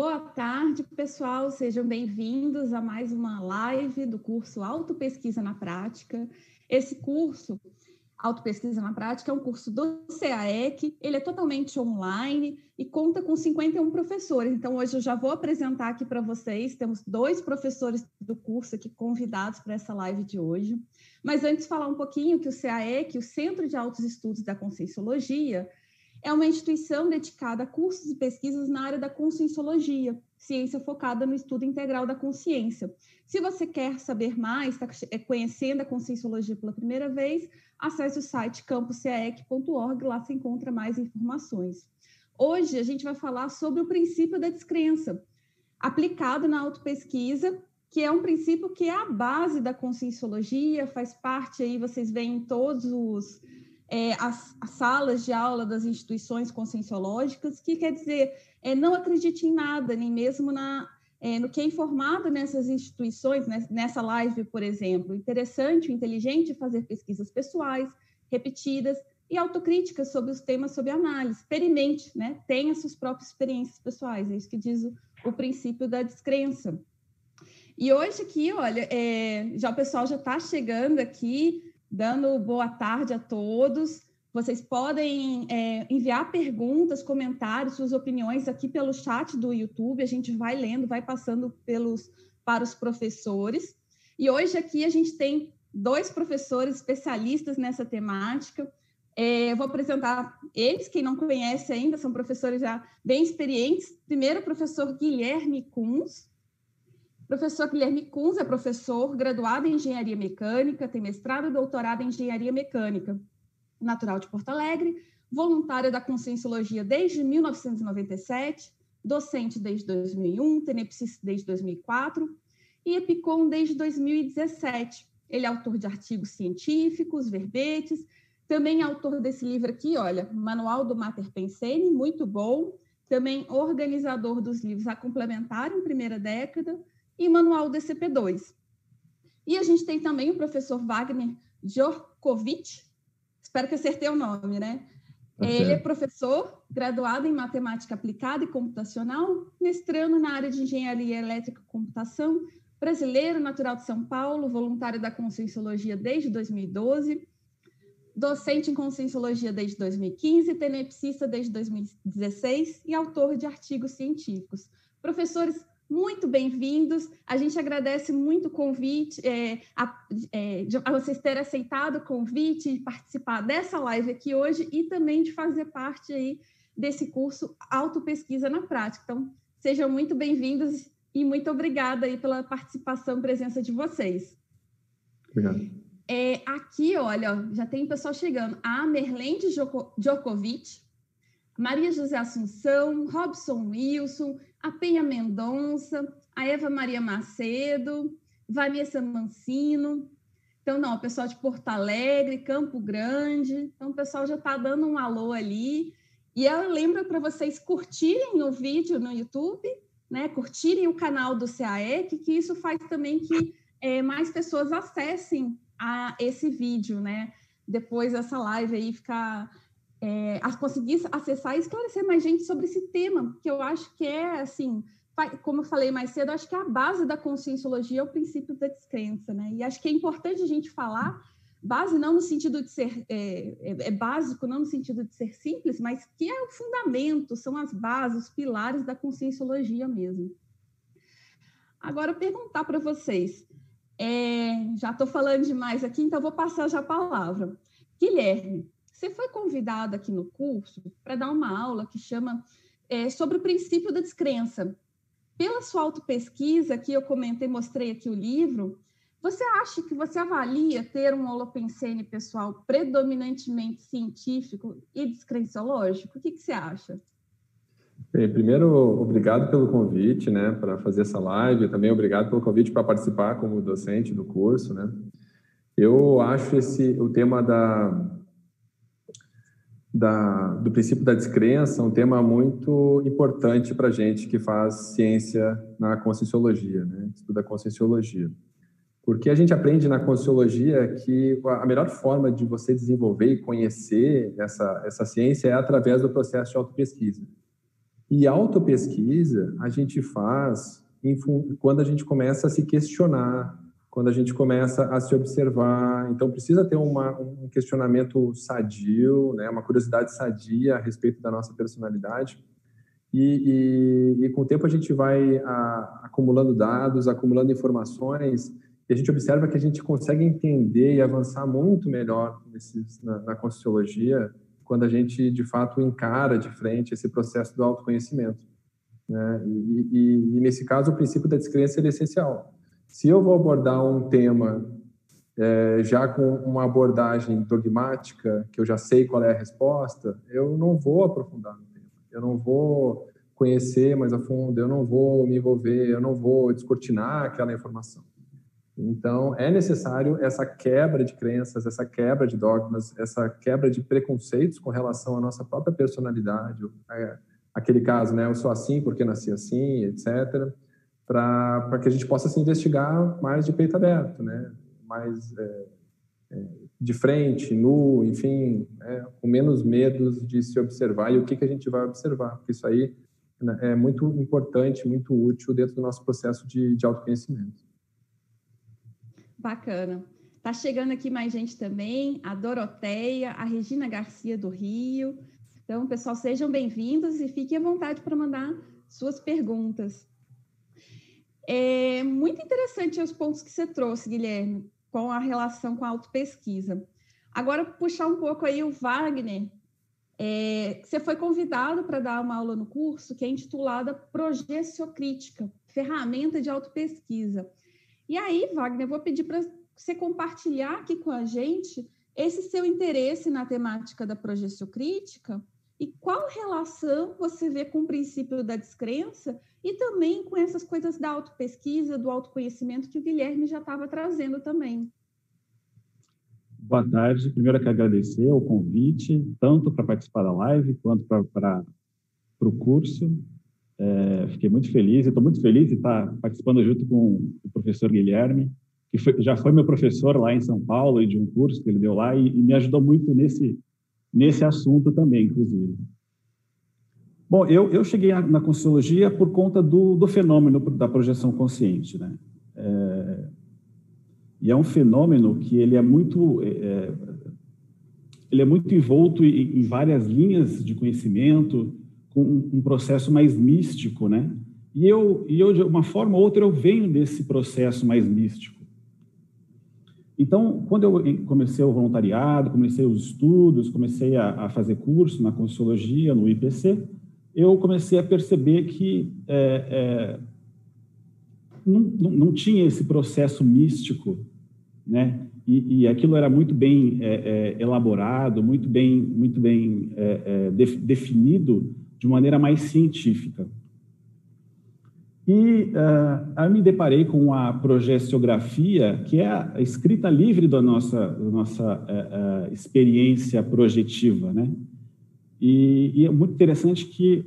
Boa tarde, pessoal. Sejam bem-vindos a mais uma live do curso Autopesquisa na Prática. Esse curso, Autopesquisa na Prática, é um curso do CAEC, ele é totalmente online e conta com 51 professores. Então, hoje eu já vou apresentar aqui para vocês. Temos dois professores do curso aqui convidados para essa live de hoje. Mas antes, falar um pouquinho que o CAEC, o Centro de Altos Estudos da Conscienciologia, é uma instituição dedicada a cursos e pesquisas na área da conscienciologia, ciência focada no estudo integral da consciência. Se você quer saber mais, está é, conhecendo a conscienciologia pela primeira vez, acesse o site campuscaec.org, lá você encontra mais informações. Hoje a gente vai falar sobre o princípio da descrença, aplicado na autopesquisa, que é um princípio que é a base da conscienciologia, faz parte aí, vocês veem todos os é, as, as, salas de aula das instituições conscienciológicas, que quer dizer, é, não acredite em nada, nem mesmo na, é, no que é informado nessas instituições, né, nessa live, por exemplo. Interessante, inteligente fazer pesquisas pessoais, repetidas e autocríticas sobre os temas sob análise. Experimente, né? tenha suas próprias experiências pessoais, é isso que diz o, o princípio da descrença. E hoje aqui, olha, é, já o pessoal já está chegando aqui, dando boa tarde a todos. Vocês podem é, enviar perguntas, comentários, suas opiniões aqui pelo chat do YouTube. A gente vai lendo, vai passando pelos para os professores. E hoje aqui a gente tem dois professores especialistas nessa temática. É, eu vou apresentar eles, quem não conhece ainda, são professores já bem experientes. Primeiro, o professor Guilherme Kunz, Professor Guilherme Kunz é professor, graduado em Engenharia Mecânica, tem mestrado e doutorado em Engenharia Mecânica, natural de Porto Alegre, voluntário da Conscienciologia desde 1997, docente desde 2001, tenepsista desde 2004 e Epicom desde 2017. Ele é autor de artigos científicos, verbetes, também é autor desse livro aqui, olha, Manual do Mater Pensene, muito bom, também organizador dos livros A Complementar em Primeira Década, e Manual DCP2. E a gente tem também o professor Wagner Djorkovic, espero que acertei o nome, né? Okay. Ele é professor, graduado em matemática aplicada e computacional, mestrando na área de engenharia elétrica e computação, brasileiro, natural de São Paulo, voluntário da Conscienciologia desde 2012, docente em Conscienciologia desde 2015, tenepsista desde 2016 e autor de artigos científicos. Professores muito bem-vindos. A gente agradece muito o convite, é, a, é, a, vocês terem aceitado o convite de participar dessa live aqui hoje e também de fazer parte aí desse curso Autopesquisa na Prática. Então, sejam muito bem-vindos e muito obrigada aí pela participação e presença de vocês. Obrigado. É, aqui, olha, já tem pessoal chegando. A Merlende Djokovic, Maria José Assunção, Robson Wilson, a Penha Mendonça, a Eva Maria Macedo, Vanessa Mancino. Então, não, o pessoal de Porto Alegre, Campo Grande. Então, o pessoal já está dando um alô ali. E eu lembro para vocês curtirem o vídeo no YouTube, né? curtirem o canal do CAEC, que isso faz também que é, mais pessoas acessem a esse vídeo, né? Depois dessa live aí ficar é, conseguir acessar e esclarecer mais gente sobre esse tema, que eu acho que é, assim, como eu falei mais cedo, acho que a base da conscienciologia é o princípio da descrença, né? E acho que é importante a gente falar, base não no sentido de ser, é, é, é básico, não no sentido de ser simples, mas que é o fundamento, são as bases, os pilares da conscienciologia mesmo. Agora, perguntar para vocês, é, já estou falando demais aqui, então vou passar já a palavra. Guilherme, você foi convidado aqui no curso para dar uma aula que chama é, sobre o princípio da descrença. Pela sua autopesquisa, que eu comentei, mostrei aqui o livro, você acha que você avalia ter um holopensene pessoal predominantemente científico e descrenciológico? O que, que você acha? Bem, primeiro, obrigado pelo convite, né, para fazer essa live. Também obrigado pelo convite para participar como docente do curso, né. Eu acho esse o tema da da, do princípio da descrença um tema muito importante para gente que faz ciência na conscienciologia, né? estuda conscienciologia. Porque a gente aprende na conscienciologia que a melhor forma de você desenvolver e conhecer essa, essa ciência é através do processo de autopesquisa. E autopesquisa a gente faz quando a gente começa a se questionar, quando a gente começa a se observar. Então, precisa ter uma, um questionamento sadio, né, uma curiosidade sadia a respeito da nossa personalidade. E, e, e com o tempo a gente vai a, acumulando dados, acumulando informações, e a gente observa que a gente consegue entender e avançar muito melhor nesses, na, na Conscienciologia quando a gente, de fato, encara de frente esse processo do autoconhecimento. Né? E, e, e, nesse caso, o princípio da descrença é essencial. Se eu vou abordar um tema é, já com uma abordagem dogmática, que eu já sei qual é a resposta, eu não vou aprofundar no tema. Eu não vou conhecer mais a fundo, eu não vou me envolver, eu não vou descortinar aquela informação. Então, é necessário essa quebra de crenças, essa quebra de dogmas, essa quebra de preconceitos com relação à nossa própria personalidade. Aquele caso, né? Eu sou assim porque nasci assim, etc. Para que a gente possa se investigar mais de peito aberto, né? Mais é, é, de frente, nu, enfim, né? com menos medos de se observar e o que, que a gente vai observar. Porque isso aí né, é muito importante, muito útil dentro do nosso processo de, de autoconhecimento. Bacana. Tá chegando aqui mais gente também, a Doroteia, a Regina Garcia do Rio. Então, pessoal, sejam bem-vindos e fiquem à vontade para mandar suas perguntas. É muito interessante os pontos que você trouxe, Guilherme, com a relação com a autopesquisa. Agora, puxar um pouco aí o Wagner. É, você foi convidado para dar uma aula no curso que é intitulada Projeciocrítica, ferramenta de autopesquisa. E aí, Wagner, vou pedir para você compartilhar aqui com a gente esse seu interesse na temática da projeção crítica e qual relação você vê com o princípio da descrença e também com essas coisas da autopesquisa, do autoconhecimento que o Guilherme já estava trazendo também. Boa tarde. Primeiro eu quero agradecer o convite, tanto para participar da live quanto para o curso. É, fiquei muito feliz, estou muito feliz de estar participando junto com o professor Guilherme, que foi, já foi meu professor lá em São Paulo e de um curso que ele deu lá e, e me ajudou muito nesse nesse assunto também, inclusive. Bom, eu, eu cheguei na, Conscienciologia por conta do, do fenômeno da projeção consciente, né? É, e é um fenômeno que ele é muito é, ele é muito envolto em, em várias linhas de conhecimento, com um processo mais místico, né? E eu, e eu, de uma forma ou outra, eu venho desse processo mais místico. Então, quando eu comecei o voluntariado, comecei os estudos, comecei a, a fazer curso na Consciologia, no IPC, eu comecei a perceber que é, é, não, não, não, tinha esse processo místico, né? E, e aquilo era muito bem é, é elaborado, muito bem, muito bem é, é, definido de maneira mais científica. E uh, aí me deparei com a projeciografia, que é a escrita livre da nossa, da nossa uh, experiência projetiva, né? E, e, é muito interessante que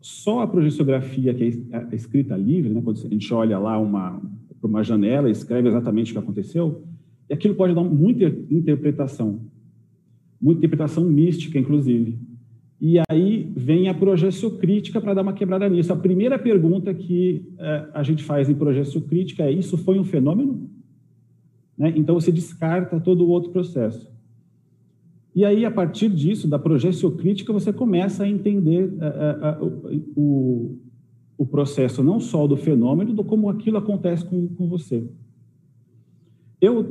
só a projeciografia, que é a escrita livre, né? quando a gente olha lá uma uma janela e escreve exatamente o que aconteceu, aquilo pode dar muita interpretação, muita interpretação mística, inclusive. E aí vem a projeção crítica para dar uma quebrada nisso. A primeira pergunta que é, a gente faz em projeção crítica é: isso foi um fenômeno? Né? Então você descarta todo o outro processo. E aí, a partir disso, da projeção crítica, você começa a entender é, é, o, o processo não só do fenômeno, do como aquilo acontece com, com você. Eu,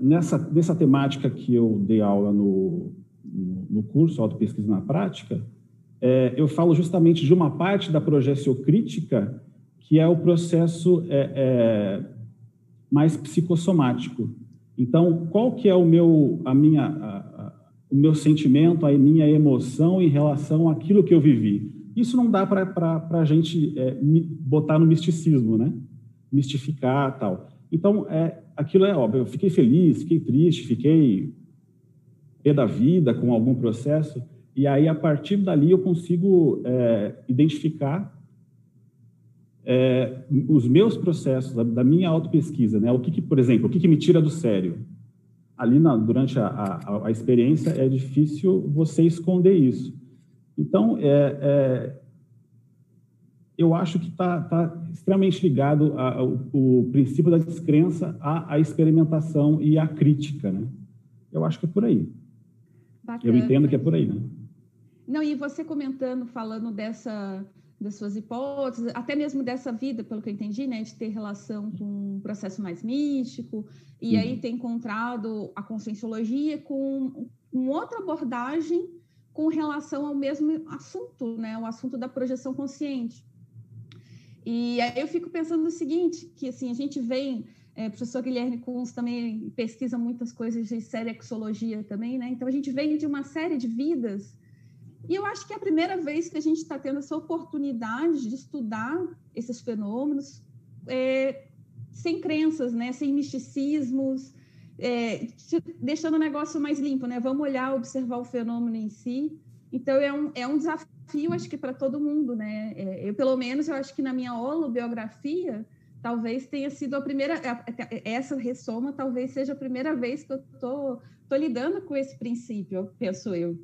nessa, nessa temática que eu dei aula no, no curso Autopesquisa na Prática, é, eu falo justamente de uma parte da projeciocrítica, que é o processo é, é, mais psicossomático. Então, qual que é o meu, a minha, a, a, o meu sentimento, a minha emoção em relação àquilo que eu vivi? Isso não dá para a gente é, botar no misticismo, né? Mistificar tal. Então, é, aquilo é óbvio. Eu fiquei feliz, fiquei triste, fiquei pé da vida com algum processo, e aí a partir dali eu consigo é, identificar é, os meus processos, da, da minha autopesquisa, né? O que, que, por exemplo, o que, que me tira do sério? Ali na, durante a, a, a, experiência é difícil você esconder isso. Então, é, é eu acho que está tá extremamente ligado ao, princípio da descrença à, à, experimentação e à crítica, né? Eu acho que é por aí. Bacana. Eu entendo que é por aí, né? Não, e você comentando, falando dessa das suas hipóteses, até mesmo dessa vida, pelo que eu entendi, né, de ter relação com um processo mais místico, e uhum. aí ter encontrado a conscienciologia com, com outra abordagem com relação ao mesmo assunto, né, o assunto da projeção consciente. E aí eu fico pensando no seguinte, que assim, a gente vem, é, o professor Guilherme Kunz também pesquisa muitas coisas de serexologia também, né, então a gente vem de uma série de vidas e eu acho que é a primeira vez que a gente está tendo essa oportunidade de estudar esses fenômenos é, sem crenças, né? sem misticismos, é, deixando o negócio mais limpo, né? Vamos olhar, observar o fenômeno em si. Então, é um, é um desafio, acho que para todo mundo, né? É, eu, pelo menos, eu acho que na minha holobiografia, talvez tenha sido a primeira, essa ressoma talvez seja a primeira vez que eu estou lidando com esse princípio, penso eu.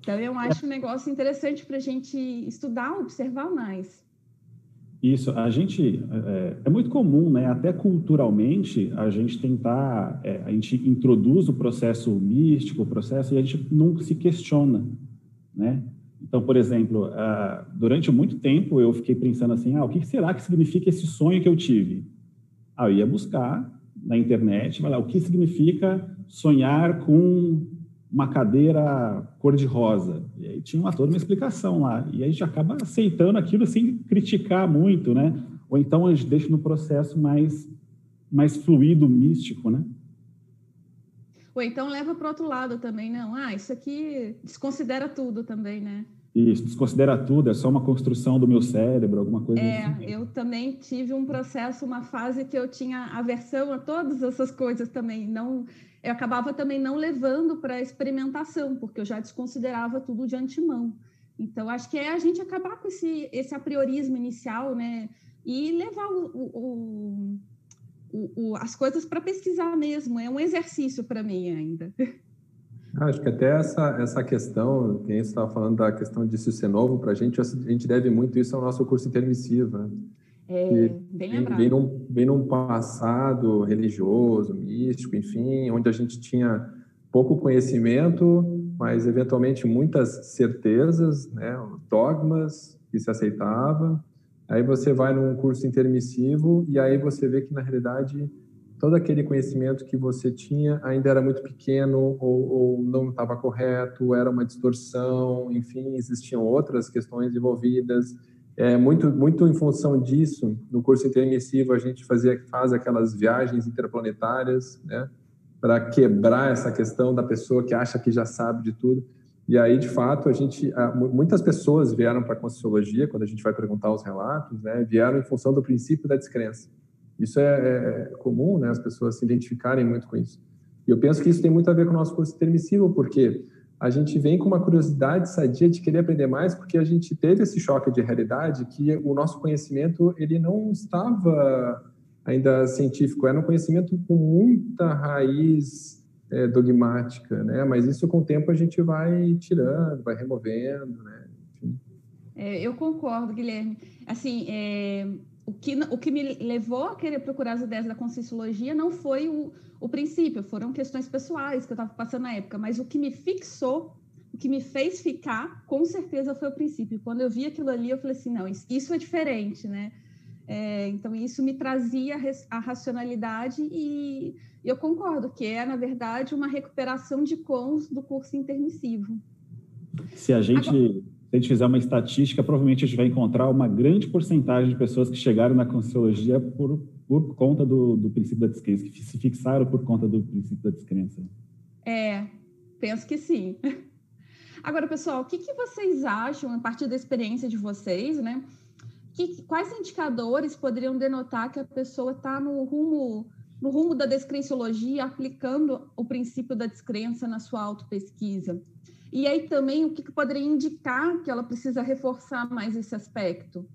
Então, eu acho um negócio interessante para a gente estudar, observar mais. Isso, a gente é, é, muito comum, né? Até culturalmente, a gente tentar, é, a gente introduz o processo místico, o processo e a gente nunca se questiona, né? Então, por exemplo, uh, durante muito tempo eu fiquei pensando assim, ah, o que será que significa esse sonho que eu tive? Ah, eu ia buscar na internet, vai lá, o que significa sonhar com uma cadeira cor-de-rosa. E aí tinha uma, toda uma explicação lá. E aí a gente acaba aceitando aquilo sem criticar muito, né? Ou então a gente deixa no processo mais, mais fluido, místico, né? Ou então leva para o outro lado também, não. Ah, isso aqui desconsidera tudo também, né? Isso, desconsidera tudo, é só uma construção do meu cérebro, alguma coisa é, assim. É, eu também tive um processo, uma fase que eu tinha aversão a todas essas coisas também. Não, eu acabava também não levando para experimentação, porque eu já desconsiderava tudo de antemão. Então, acho que é a gente acabar com esse, esse apriorismo inicial, né? E levar o, o, o, as coisas para pesquisar mesmo. É um exercício para mim ainda. Acho que até essa, essa questão, quem estava falando da questão de ser novo para a gente, a gente deve muito isso ao nosso curso intermissivo. Né? É, bem lembrado. Vem num, vem num passado religioso, místico, enfim, onde a gente tinha pouco conhecimento, mas eventualmente muitas certezas, né, dogmas que se aceitava. Aí você vai num curso intermissivo e aí você vê que na realidade todo aquele conhecimento que você tinha ainda era muito pequeno ou, ou não estava correto, era uma distorção, enfim, existiam outras questões envolvidas é, muito, muito em função disso, no curso intermissivo a gente fazia, faz aquelas viagens interplanetárias, né, para quebrar essa questão da pessoa que acha que já sabe de tudo. E aí, de fato, a gente, muitas pessoas vieram para a Conscienciologia, quando a gente vai perguntar os relatos, né, vieram em função do princípio da descrença. Isso é, é, é comum, né, as pessoas se identificarem muito com isso. E eu penso que isso tem muito a ver com o nosso curso intermissivo, porque a gente vem com uma curiosidade sadia de querer aprender mais, porque a gente teve esse choque de realidade que o nosso conhecimento ele não estava ainda científico, era um conhecimento com muita raiz é, dogmática, né? Mas isso com o tempo a gente vai tirando, vai removendo, né? É, eu concordo, Guilherme. Assim, é, o que, o que me levou a querer procurar as ideias da Conscienciologia não foi o, o princípio, foram questões pessoais que eu estava passando na época, mas o que me fixou, o que me fez ficar, com certeza foi o princípio. Quando eu vi aquilo ali, eu falei assim, não, isso é diferente, né? É, então, isso me trazia a racionalidade e eu concordo que é, na verdade, uma recuperação de cons do curso intermissivo. Se a gente... Agora se a gente fizer uma estatística, provavelmente a gente vai encontrar uma grande porcentagem de pessoas que chegaram na Conscienciologia por, por conta do, do princípio da descrença, que se fixaram por conta do princípio da descrença. É, penso que sim. Agora, pessoal, o que, que vocês acham, a partir da experiência de vocês, né? Que, quais indicadores poderiam denotar que a pessoa está no rumo, no rumo da descrenciologia, aplicando o princípio da descrença na sua autopesquisa? E aí também o que, que poderia indicar que ela precisa reforçar mais esse aspecto?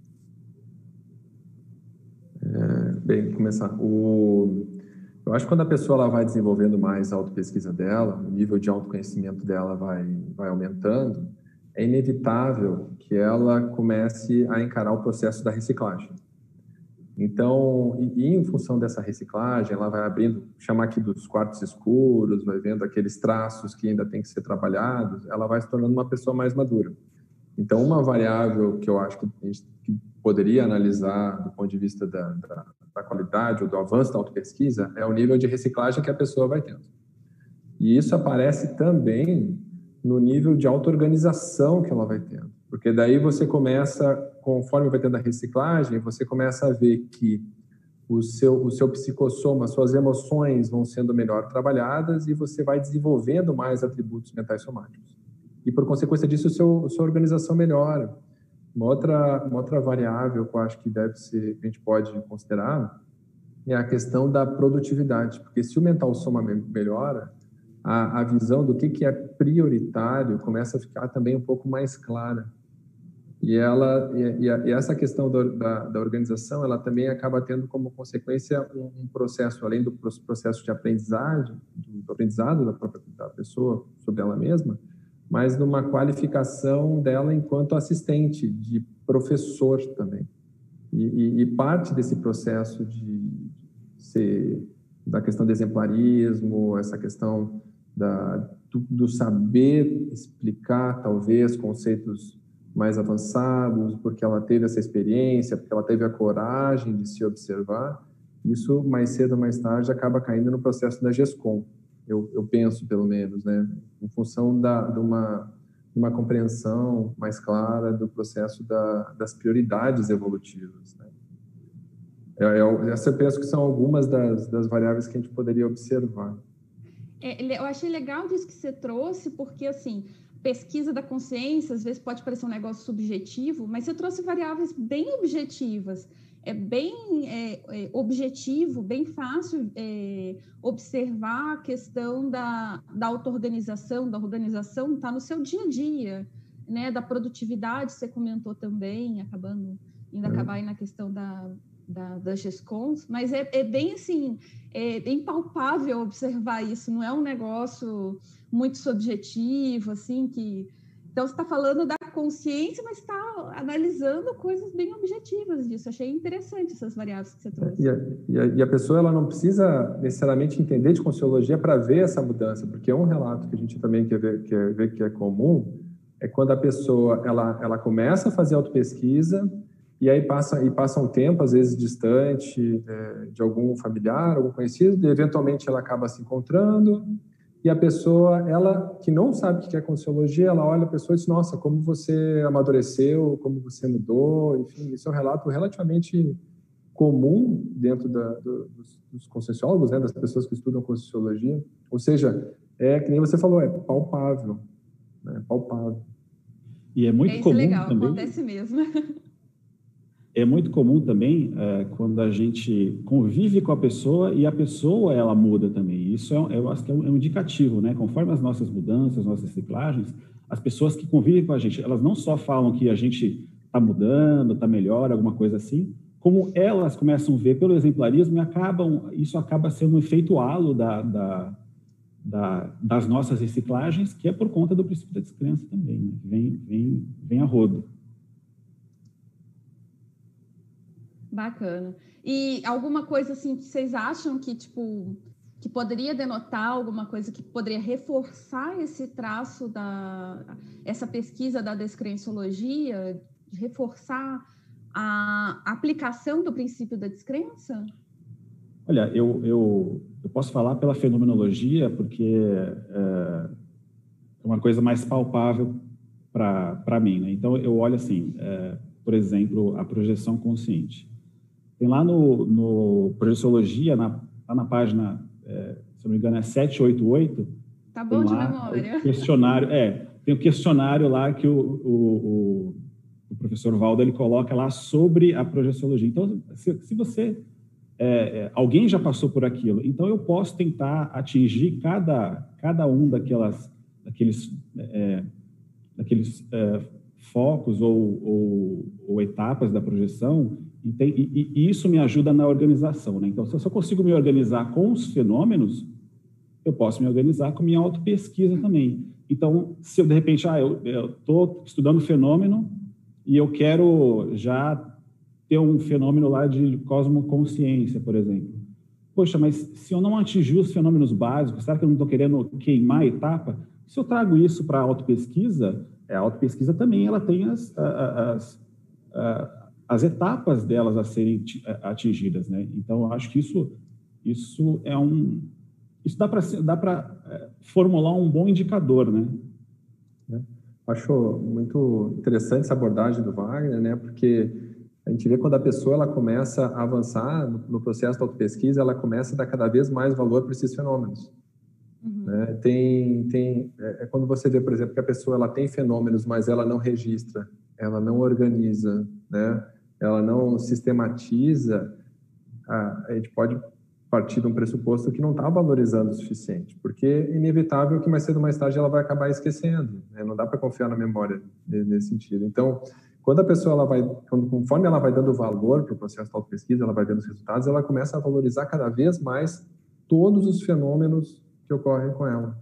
É, bem, começar. O, eu acho que quando a pessoa ela vai desenvolvendo mais a autopesquisa dela, o nível de autoconhecimento dela vai, vai aumentando, é inevitável que ela comece a encarar o processo da reciclagem. Então, e, e, em função dessa reciclagem, ela vai abrindo, chamar aqui dos quartos escuros, vai vendo aqueles traços que ainda tem que ser trabalhados, ela vai se tornando uma pessoa mais madura. Então, uma variável que eu acho que a gente poderia analisar do ponto de vista da, da, da qualidade ou do avanço da autopesquisa é o nível de reciclagem que a pessoa vai tendo. E isso aparece também no nível de auto-organização que ela vai tendo. Porque daí você começa, conforme vai tendo a reciclagem, você começa a ver que o seu, o seu psicossoma, suas emoções vão sendo melhor trabalhadas e você vai desenvolvendo mais atributos mentais somáticos. E por consequência disso, seu, a sua organização melhora. Uma outra, uma outra variável que eu acho que deve ser, a gente pode considerar, é a questão da produtividade. Porque se o mental soma melhora, a, a visão do que, que é prioritário começa a ficar também um pouco mais clara. E ela e, e, essa questão da, da, da, organização, ela também acaba tendo como consequência um, um, processo além do processo de aprendizagem, do aprendizado da própria da pessoa sobre ela mesma, mas numa qualificação dela enquanto assistente de professor também. E, e parte desse processo de ser da questão do exemplarismo, essa questão da, do, do saber explicar talvez conceitos mais avançados, porque ela teve essa experiência, porque ela teve a coragem de se observar, isso mais cedo ou mais tarde acaba caindo no processo da GESCOM, eu, eu penso pelo menos, né, em função da, de, uma, de uma compreensão mais clara do processo da, das prioridades evolutivas. Né. Eu, eu, essa eu penso que são algumas das, das variáveis que a gente poderia observar. É, eu achei legal disso que você trouxe, porque assim, pesquisa da consciência, às vezes pode parecer um negócio subjetivo, mas você trouxe variáveis bem objetivas. É bem é, é, objetivo, bem fácil é, observar a questão da, da auto-organização, da organização, está no seu dia a dia, né? Da produtividade, você comentou também, acabando, ainda uhum. acabar aí na questão da, da, das GESCONs, mas é, é, bem assim, é bem palpável observar isso, não é um negócio muito subjetivo, assim, que... Então, você está falando da consciência, mas está analisando coisas bem objetivas disso. Achei interessante essas variáveis que você trouxe. E a, e a, e a pessoa ela não precisa necessariamente entender de consciologia para ver essa mudança, porque é um relato que a gente também quer ver, quer ver que é comum, é quando a pessoa ela, ela começa a fazer autopesquisa, e aí passa e passa um tempo às vezes distante é, de algum familiar, algum conhecido, e eventualmente ela acaba se encontrando e a pessoa, ela que não sabe o que é consciologia, ela olha a pessoa e diz: Nossa, como você amadureceu, como você mudou. Enfim, isso é um relato relativamente comum dentro da, do, dos, dos conscienciólogos, né, das pessoas que estudam conscienciologia. Ou seja, é que nem você falou, é palpável, né, palpável. E é muito é comum legal, também. Acontece mesmo. é muito comum também é, quando a gente convive com a pessoa e a pessoa ela muda também. Isso é, eu acho que é um, é um, indicativo, né? Conforme as nossas mudanças, nossas reciclagens, as pessoas que convivem com a gente, elas não só falam que a gente está mudando, está melhor, alguma coisa assim, como elas começam a ver pelo exemplarismo e acabam, isso acaba sendo um efeito halo da, da, da, das nossas reciclagens, que é por conta do princípio da descrença também, né? vem, vem, vem a rodo. Bacana. E alguma coisa assim que vocês acham que, tipo, que poderia denotar alguma coisa que poderia reforçar esse traço da essa pesquisa da descrenciologia, reforçar a aplicação do princípio da descrença? Olha, eu, eu, eu posso falar pela fenomenologia, porque é, é uma coisa mais palpável para mim. Né? Então, eu olho assim, é, por exemplo, a projeção consciente. Tem lá no, no Projeciologia, na, lá na página, é, se não me engano, é 788. Tá bom de memória. questionário, é, tem o questionário lá que o, o, o, o professor Valdo ele coloca lá sobre a projeciologia. Então, se, se você é, é, alguém já passou por aquilo, então eu posso tentar atingir cada, cada um daquelas, daqueles, é, daqueles é, focos ou, ou, ou, etapas da projeção e, tem, e, e, isso me ajuda na organização. Né? Então, se eu consigo me organizar com os fenômenos, eu posso me organizar com minha autopesquisa também. Então, se eu de repente, ah, eu estou estudando fenômeno e eu quero já ter um fenômeno lá de cosmoconsciência, por exemplo. Poxa, mas se eu não atingir os fenômenos básicos, será que eu não estou querendo queimar a etapa? Se eu trago isso para a autopesquisa, é, a autopesquisa também ela tem as, as, as, as etapas delas a serem atingidas, né? Então, eu acho que isso, isso é um... Isso dá para dá para é, formular um bom indicador, né? É. Acho muito interessante essa abordagem do Wagner, né? Porque a gente vê quando a pessoa ela começa a avançar no, processo da autopesquisa, ela começa a dar cada vez mais valor para esses fenômenos. Uhum. Né? Tem, tem, é, é, quando você vê, por exemplo, que a pessoa ela tem fenômenos, mas ela não registra, ela não organiza, né? Ela não sistematiza, a, a gente pode partir de um pressuposto que não está valorizando o suficiente, porque é inevitável que mais cedo ou mais tarde ela vai acabar esquecendo, né? não dá para confiar na memória nesse sentido. Então, quando a pessoa ela vai, quando, conforme ela vai dando valor para o processo de auto-pesquisa, ela vai vendo os resultados, ela começa a valorizar cada vez mais todos os fenômenos que ocorrem com ela.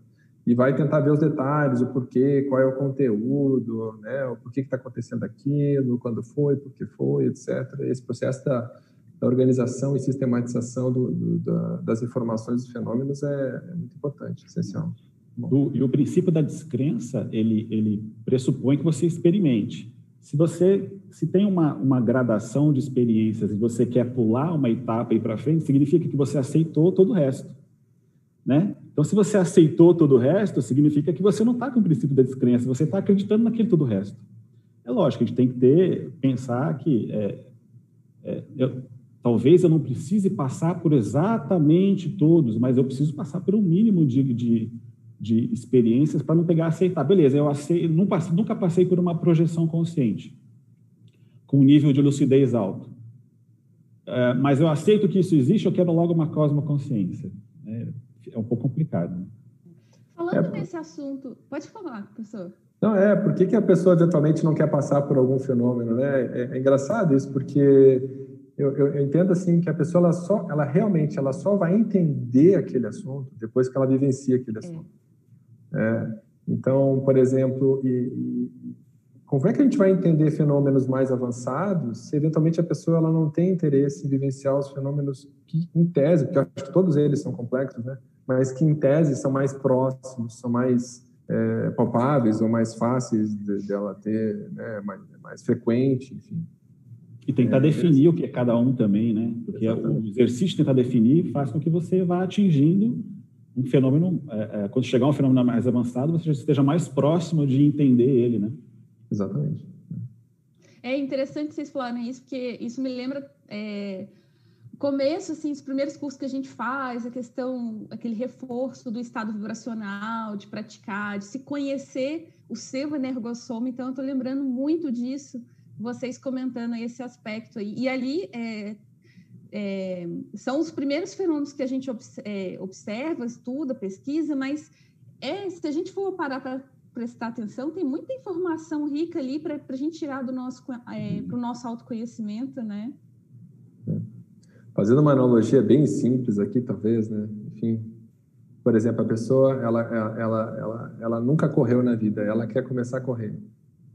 E vai tentar ver os detalhes, o porquê, qual é o conteúdo, né, o porquê que está acontecendo aquilo, quando foi, por que foi, etc. Esse processo da, da organização e sistematização do, do, da, das informações dos fenômenos é, é muito importante, essencial. Do, e o princípio da descrença, ele, ele pressupõe que você experimente. Se você se tem uma, uma gradação de experiências e você quer pular uma etapa e para frente, significa que você aceitou todo o resto. Né? Então, se você aceitou todo o resto, significa que você não está com o princípio da descrença, você está acreditando naquele todo o resto. É lógico, a gente tem que ter, pensar que é, é, eu, talvez eu não precise passar por exatamente todos, mas eu preciso passar por um mínimo de, de de experiências para não pegar aceitar. Beleza, eu aceito, nunca, nunca passei por uma projeção consciente com um nível de lucidez alto. É, mas eu aceito que isso existe, eu quero logo uma cosmoconsciência. É, é um pouco complicado. Né? Falando é, nesse assunto, pode falar, professor. Não, é, por que, que a pessoa eventualmente não quer passar por algum fenômeno, né? É, é engraçado isso, porque eu, eu, eu, entendo assim que a pessoa ela só, ela realmente, ela só vai entender aquele assunto depois que ela vivencia aquele é. assunto. É, então, por exemplo, e, e, como é que a gente vai entender fenômenos mais avançados se eventualmente a pessoa ela não tem interesse em vivenciar os fenômenos que, em tese, porque eu acho que todos eles são complexos, né? Mas que em tese são mais próximos, são mais é, palpáveis ou mais fáceis de, dela ter, né? mais, mais frequente, enfim. E tentar é, definir o que é cada um também, né? Porque Exatamente. o exercício de tentar definir faz com que você vá atingindo um fenômeno, é, é, quando chegar um fenômeno mais avançado, você já esteja mais próximo de entender ele, né? Exatamente. É interessante vocês falarem isso, porque isso me lembra é, começo, assim, os primeiros cursos que a gente faz, a questão, aquele reforço do estado vibracional, de praticar, de se conhecer o seu energossoma. Então, eu estou lembrando muito disso, vocês comentando esse aspecto aí. E ali é, é, são os primeiros fenômenos que a gente é, observa, estuda, pesquisa, mas é, se a gente for parar para prestar atenção, tem muita informação rica ali para a gente tirar do nosso é, para o nosso autoconhecimento, né? Fazendo uma analogia bem simples aqui, talvez, né? Enfim, por exemplo, a pessoa ela, ela, ela, ela nunca correu na vida, ela quer começar a correr.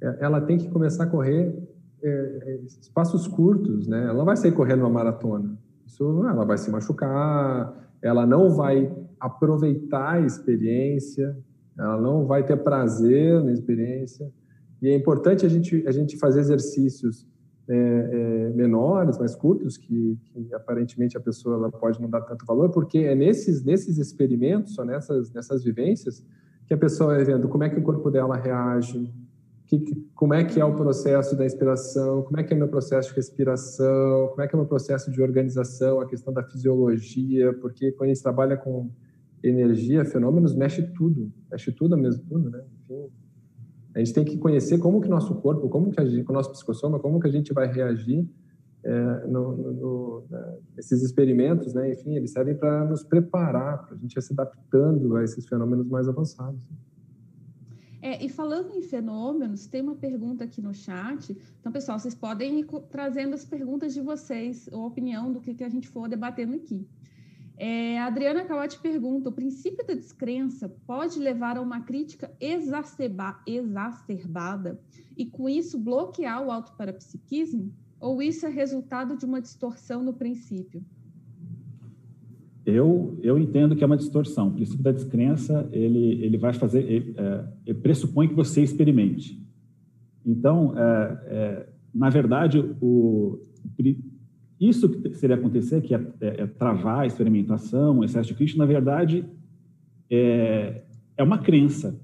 É, ela tem que começar a correr é, é, espaços curtos, né? Ela não vai sair correndo uma maratona. Isso, ela vai se machucar, ela não vai aproveitar a experiência, ela não vai ter prazer na experiência. E é importante a gente a gente fazer exercícios é, é, menores, mais curtos, que, que, aparentemente a pessoa ela pode não dar tanto valor, porque é nesses nesses experimentos, ou nessas nessas vivências, que a pessoa vai vendo como é que o corpo dela reage, que, como é que é o processo da inspiração, como é que é o meu processo de respiração, como é que é o meu processo de organização, a questão da fisiologia, porque quando a gente trabalha com energia, fenômenos, mexe tudo, mexe tudo ao mesmo tudo, né? Enfim, a gente tem que conhecer como que nosso corpo, como que a gente, o nosso psicossoma, como que a gente vai reagir é, no, no, esses experimentos, né? Enfim, eles servem para nos preparar, para a gente ir se adaptando a esses fenômenos mais avançados. É, e falando em fenômenos, tem uma pergunta aqui no chat. Então, pessoal, vocês podem ir trazendo as perguntas de vocês, ou opinião do que, que a gente for debatendo aqui. É, a Adriana Cauati pergunta: o princípio da descrença pode levar a uma crítica exacerba, exacerbada e, com isso, bloquear o autoparapsiquismo? Ou isso é resultado de uma distorção no princípio? Eu, eu entendo que é uma distorção. O princípio da descrença, ele, ele vai fazer, ele, é, ele pressupõe que você experimente. Então, é, é, na verdade, o, isso que seria acontecer, que é, é, é travar a experimentação, o excesso de crítica, na verdade, é, é uma crença.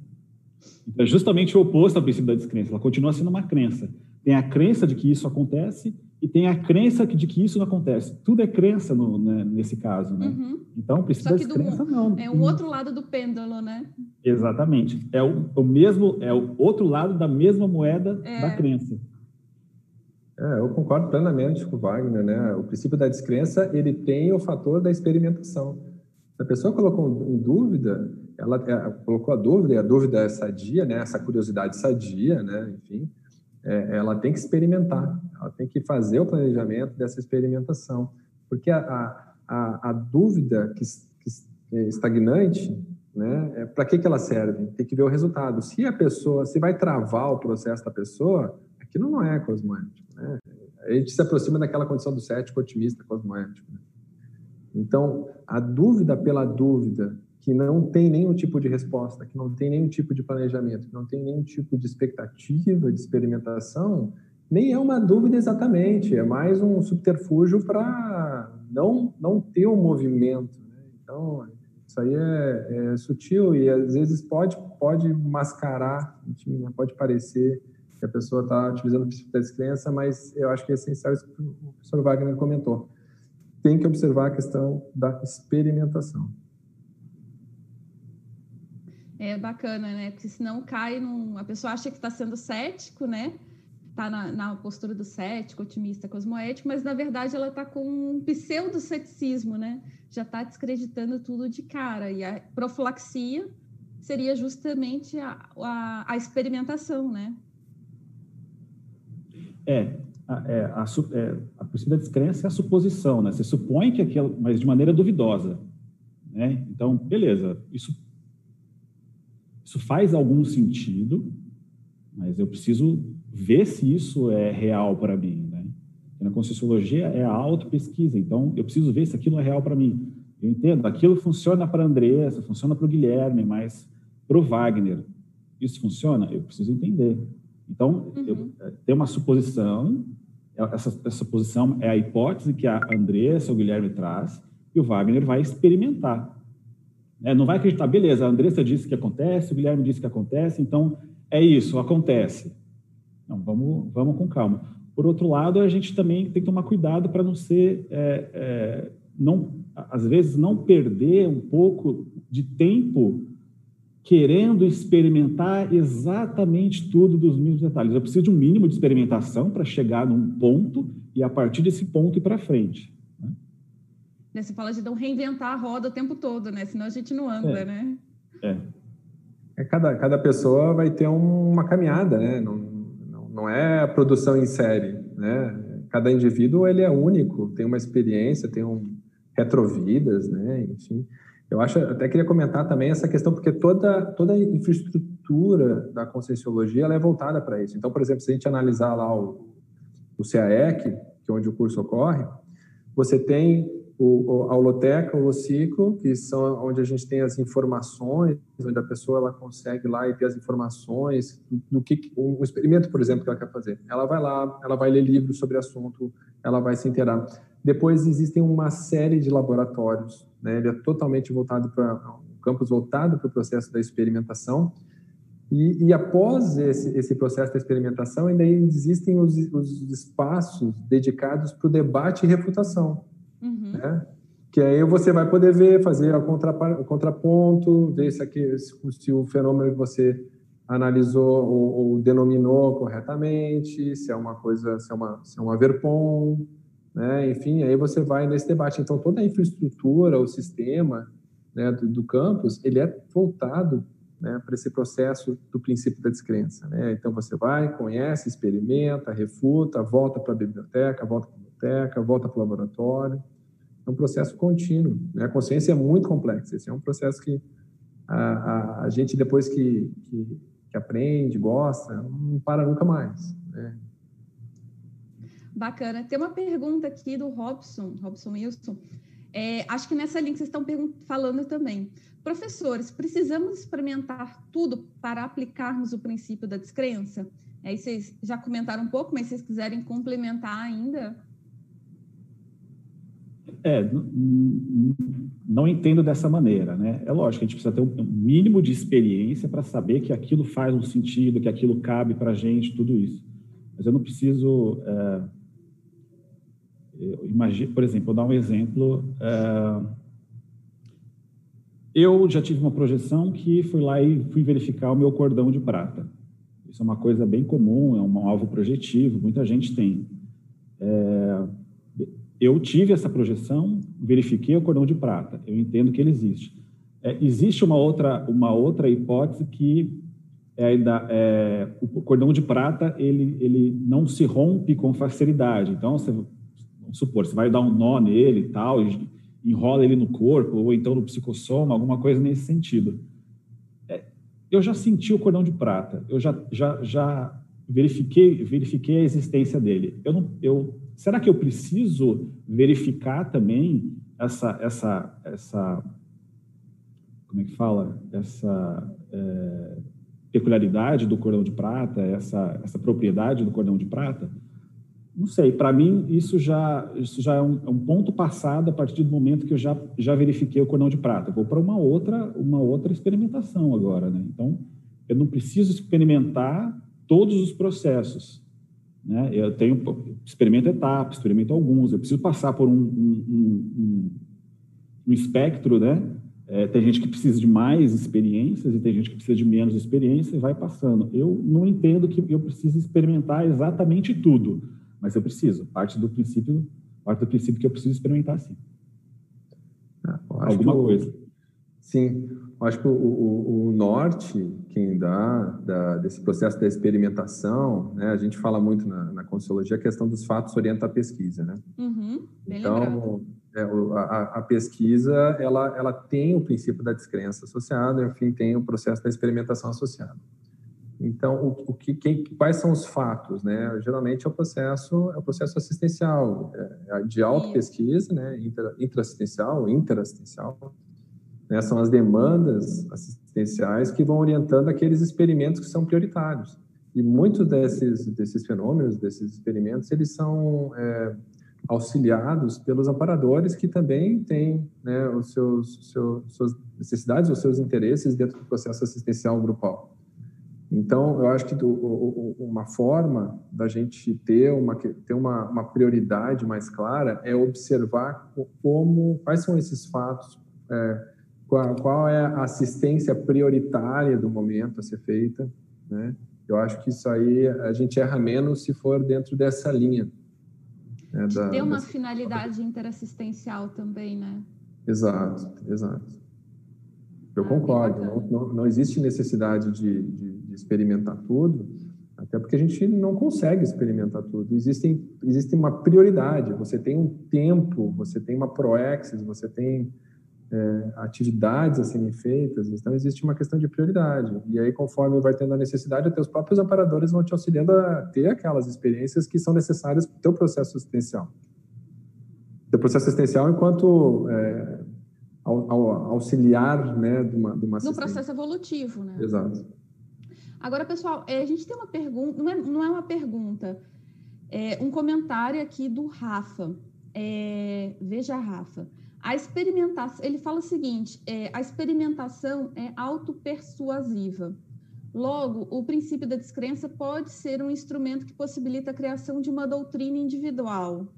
Então, é justamente o oposto ao princípio da descrença. Ela continua sendo uma crença. Tem a crença de que isso acontece e tem a crença de que isso não acontece. Tudo é crença no, né, nesse caso, né? Uhum. Então, o princípio da descrença, do, não. É o outro lado do pêndulo, né? Exatamente. É o, o mesmo, é o outro lado da mesma moeda é. da crença. É, eu concordo plenamente com o Wagner, né? O princípio da descrença, ele tem o fator da experimentação. A pessoa colocou em dúvida, ela, ela colocou a dúvida, e a dúvida é sadia, né? Essa curiosidade sadia, né? Enfim, é, ela tem que experimentar, ela tem que fazer o planejamento dessa experimentação, porque a, a, a, a dúvida que, que é estagnante, né? É, Para que que ela serve? Tem que ver o resultado. Se a pessoa, se vai travar o processo da pessoa, aquilo não é cosmoético. Né? A gente se aproxima daquela condição do cético otimista cosmoético. Né? Então, a dúvida pela dúvida, que não tem nenhum tipo de resposta, que não tem nenhum tipo de planejamento, que não tem nenhum tipo de expectativa de experimentação, nem é uma dúvida exatamente, é mais um subterfúgio para não, não ter um movimento. Né? Então, isso aí é, é, sutil e às vezes pode, pode mascarar, enfim, né? pode parecer que a pessoa está utilizando o princípio da descrença, mas eu acho que é essencial isso que o professor Wagner comentou. Tem que observar a questão da experimentação. É bacana, né? Porque senão cai num. A pessoa acha que está sendo cético, né? Está na, na, postura do cético, otimista, cosmoético, mas na verdade ela está com um pseudo-ceticismo, né? Já está descreditando tudo de cara. E a profilaxia seria justamente a, a, a experimentação, né? É, a, é, a, é, a descrença é a suposição, né? Você supõe que aquilo, mas de maneira duvidosa, né? Então, beleza, isso, isso faz algum sentido, mas eu preciso ver se isso é real para mim, né? Na Conscienciologia é a auto-pesquisa, então eu preciso ver se aquilo é real para mim. Eu entendo, aquilo funciona para a Andressa, funciona para o Guilherme, mas para o Wagner, isso funciona? Eu preciso entender. Então, uhum. eu, eh, tem uma suposição, é, essa, essa suposição é a hipótese que a Andressa, o Guilherme traz, e o Wagner vai experimentar. É, não vai acreditar, beleza, a Andressa disse que acontece, o Guilherme disse que acontece, então é isso, acontece. Não, vamos, vamos com calma. Por outro lado, a gente também tem que tomar cuidado para não ser, é, é, não, às vezes, não perder um pouco de tempo querendo experimentar exatamente tudo dos mínimos detalhes. Eu preciso de um mínimo de experimentação para chegar num ponto e, a partir desse ponto, ir para frente. Né? né? Você fala de não reinventar a roda o tempo todo, né? Senão a gente não anda, é. né? É. é. cada, cada pessoa vai ter uma caminhada, né? Não, não, não é a produção em série, né? Cada indivíduo, ele é único, tem uma experiência, tem um retrovidas, né? Enfim... Eu acho, até queria comentar também essa questão, porque toda, toda a infraestrutura da Conscienciologia ela é voltada para isso. Então, por exemplo, se a gente analisar lá o, o CAEC, que é onde o curso ocorre, você tem o, a Auloteca, o Ociclo, que são onde a gente tem as informações, onde a pessoa ela consegue lá e ter as informações do, do que um experimento, por exemplo, que ela quer fazer. Ela vai lá, ela vai ler livros sobre assunto, ela vai se inteirar. Depois existem uma série de laboratórios né? Ele é totalmente voltado para um campus voltado para o processo da experimentação. E, e após esse, esse, processo da experimentação, ainda existem os, os espaços dedicados para o debate e refutação. Uhum. Né? Que aí você vai poder ver, fazer o, contraponto, ver se, aqui, se, o fenômeno que você analisou ou, ou, denominou corretamente, se é uma coisa, se é uma, se é uma verpom, né? Enfim, aí você vai nesse debate. Então, toda a infraestrutura, o sistema né, do, do campus, ele é voltado né, para esse processo do princípio da descrença. Né? Então, você vai, conhece, experimenta, refuta, volta para a biblioteca, volta para a biblioteca, volta para o laboratório. é um processo contínuo. Né? A consciência é muito complexa. Esse é um processo que a, a, a gente, depois que, que, que, aprende, gosta, não para nunca mais. Né? Bacana. Tem uma pergunta aqui do Robson, Robson Wilson. É, acho que nessa linha que vocês estão falando também. Professores, precisamos experimentar tudo para aplicarmos o princípio da descrença? Aí vocês já comentaram um pouco, mas se vocês quiserem complementar ainda. É, não entendo dessa maneira, né? É lógico, a gente precisa ter um mínimo de experiência para saber que aquilo faz um sentido, que aquilo cabe para a gente, tudo isso. Mas eu não preciso. É, imagino, por exemplo, vou dar um exemplo. É, eu já tive uma projeção que fui lá e fui verificar o meu cordão de prata. Isso é uma coisa bem comum, é um alvo projetivo, muita gente tem. É, eu tive essa projeção, verifiquei o cordão de prata, eu entendo que ele existe. É, existe uma outra, uma outra hipótese que é, é, o cordão de prata ele, ele não se rompe com facilidade. Então, você, vamos supor, você vai dar um nó nele e tal, enrola ele no corpo, ou então no psicossoma, alguma coisa nesse sentido eu já senti o cordão de prata, eu já, já, já verifiquei, verifiquei a existência dele. Eu não, eu, será que eu preciso verificar também essa, essa, essa como é que fala? Essa é, peculiaridade do cordão de prata, essa, essa propriedade do cordão de prata? não sei, para mim isso já, isso já é um, é um, ponto passado a partir do momento que eu já, já verifiquei o cordão de prata. Vou para uma outra, uma outra experimentação agora, né? Então, eu não preciso experimentar todos os processos. Né? Eu tenho experimento etapas, experimento alguns. Eu preciso passar por um, um, um, um espectro, né? É, tem gente que precisa de mais experiências e tem gente que precisa de menos experiência e vai passando. Eu não entendo que eu preciso experimentar exatamente tudo mas eu preciso. Parte do princípio, parte do princípio que eu preciso experimentar sim. Ah, Alguma coisa. Sim, acho que o, o, o, norte, quem dá da, desse processo da experimentação, né, a gente fala muito na, na a questão dos fatos orienta a pesquisa, né? Uhum, então, é, a, a, pesquisa, ela, ela tem o princípio da descrença associado, e, enfim, tem o processo da experimentação associado. Então, o, o que, quais são os fatos, né? Geralmente é o processo, é o processo assistencial, é, é de auto-pesquisa, né? Inter, interassistencial, interassistencial, né? São as demandas assistenciais que vão orientando aqueles experimentos que são prioritários. E muitos desses, desses fenômenos, desses experimentos, eles são é, auxiliados pelos amparadores que também têm né, os seus, seus, suas necessidades, os seus interesses dentro do processo assistencial grupal. Então, eu acho que do, uma forma da gente ter uma, ter uma, uma prioridade mais clara é observar como, quais são esses fatos, é, qual, qual, é a assistência prioritária do momento a ser feita, né? Eu acho que isso aí a gente erra menos se for dentro dessa linha. Né, da, uma dessa... finalidade interassistencial também, né? Exato, exato. Eu ah, concordo. Não, não, não, existe necessidade de, de experimentar tudo, até porque a gente não consegue experimentar tudo. Existem, existe uma prioridade, você tem um tempo, você tem uma proexis, você tem é, atividades a serem feitas, então existe uma questão de prioridade. E aí, conforme vai tendo a necessidade, até os próprios amparadores vão te auxiliando a ter aquelas experiências que são necessárias para o teu processo assistencial. O processo assistencial enquanto é, auxiliar né, de uma, de uma No processo evolutivo, né? Exato. Agora, pessoal, é, a gente tem uma pergunta, não é, não é uma pergunta, é um comentário aqui do Rafa. É, veja, Rafa. A experimentação, ele fala o seguinte: é, a experimentação é autopersuasiva. Logo, o princípio da descrença pode ser um instrumento que possibilita a criação de uma doutrina individual.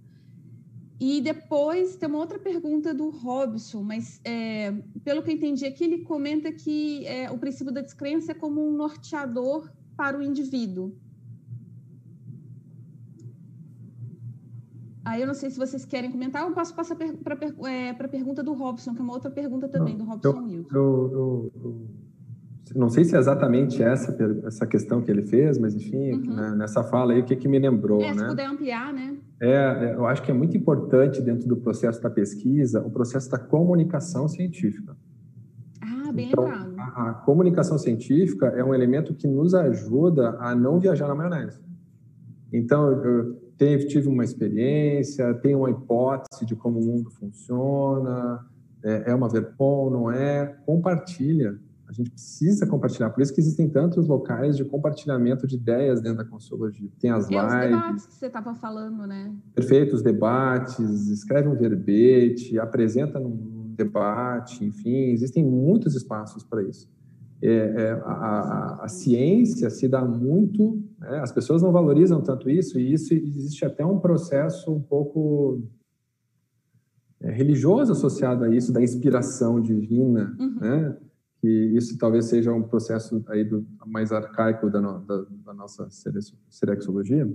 E depois tem uma outra pergunta do Robson, mas é, pelo que eu entendi aqui, ele comenta que é, o princípio da descrença é como um norteador para o indivíduo. Aí eu não sei se vocês querem comentar, ou posso passar para a é, pergunta do Robson, que é uma outra pergunta também, do Robson eu, Wilson. Eu, eu, não sei se é exatamente essa, essa questão que ele fez, mas enfim, uhum. né, nessa fala aí, o que, que me lembrou, é, né? Se puder ampliar, né? É, é, eu acho que é muito importante dentro do processo da pesquisa, o processo da comunicação científica. Ah, bem então. A, a comunicação científica é um elemento que nos ajuda a não viajar na maionese. Então, eu tive, tive uma experiência, tenho uma hipótese de como o mundo funciona, é, é uma verpom, não é? Compartilha a gente precisa compartilhar. Por isso que existem tantos locais de compartilhamento de ideias dentro da Consciologia. Tem as e lives. os debates que você estava falando, né? Perfeito, os debates, escreve um verbete, apresenta num debate, enfim, existem muitos espaços para isso. É, é, a, a, a, ciência se dá muito, né? as pessoas não valorizam tanto isso, e isso existe até um processo um pouco é, religioso associado a isso, da inspiração divina, uhum. né? que isso talvez seja um processo aí do, mais arcaico da, no, da, da nossa serexologia,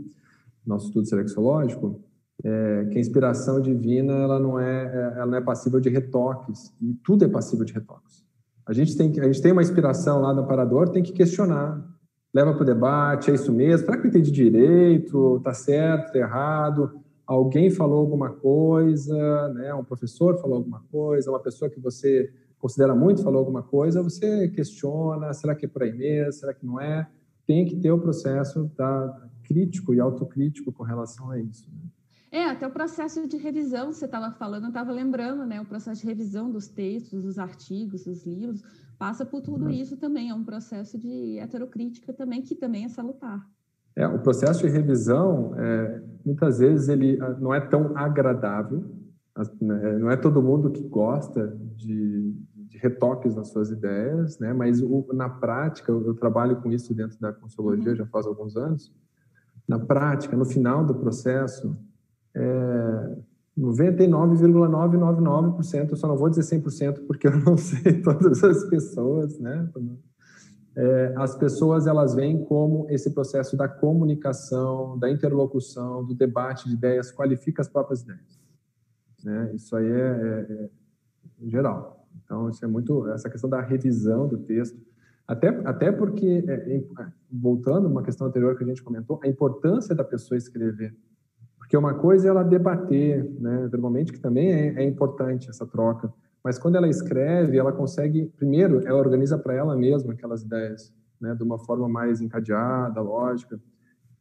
nosso estudo serexológico, é, que a inspiração divina ela não é, é, ela não é passível de retoques e tudo é passível de retoques. A gente tem a gente tem uma inspiração lá no aparador, tem que questionar, leva para o debate, é isso mesmo? Será que eu entendi direito? Está certo? Está errado? Alguém falou alguma coisa, né? Um professor falou alguma coisa, uma pessoa que você considera muito, falou alguma coisa, você questiona, será que é por aí mesmo, será que não é? Tem que ter o processo da crítico e autocrítico com relação a isso. Né? É, até o processo de revisão, você estava falando, eu estava lembrando, né? O processo de revisão dos textos, dos artigos, dos livros, passa por tudo isso também. É um processo de heterocrítica também, que também é salutar. É, o processo de revisão, é, muitas vezes, ele ah, não é tão agradável. Né, não é todo mundo que gosta de, de retoques nas suas ideias, né? Mas o, na prática, eu, eu, trabalho com isso dentro da consologia uhum. já faz alguns anos. Na prática, no final do processo, é 99,999%, eu só não vou dizer 100% porque eu não sei todas as pessoas, né? É, as pessoas elas veem como esse processo da comunicação, da interlocução, do debate de ideias qualifica as próprias ideias. Né? Isso aí é, é, é geral. Então, isso é muito essa questão da revisão do texto, até até porque é, é, voltando uma questão anterior que a gente comentou, a importância da pessoa escrever, porque uma coisa é ela debater, né, verbalmente, que também é, é importante essa troca, mas quando ela escreve, ela consegue primeiro, ela organiza para ela mesma aquelas ideias, né, de uma forma mais encadeada, lógica.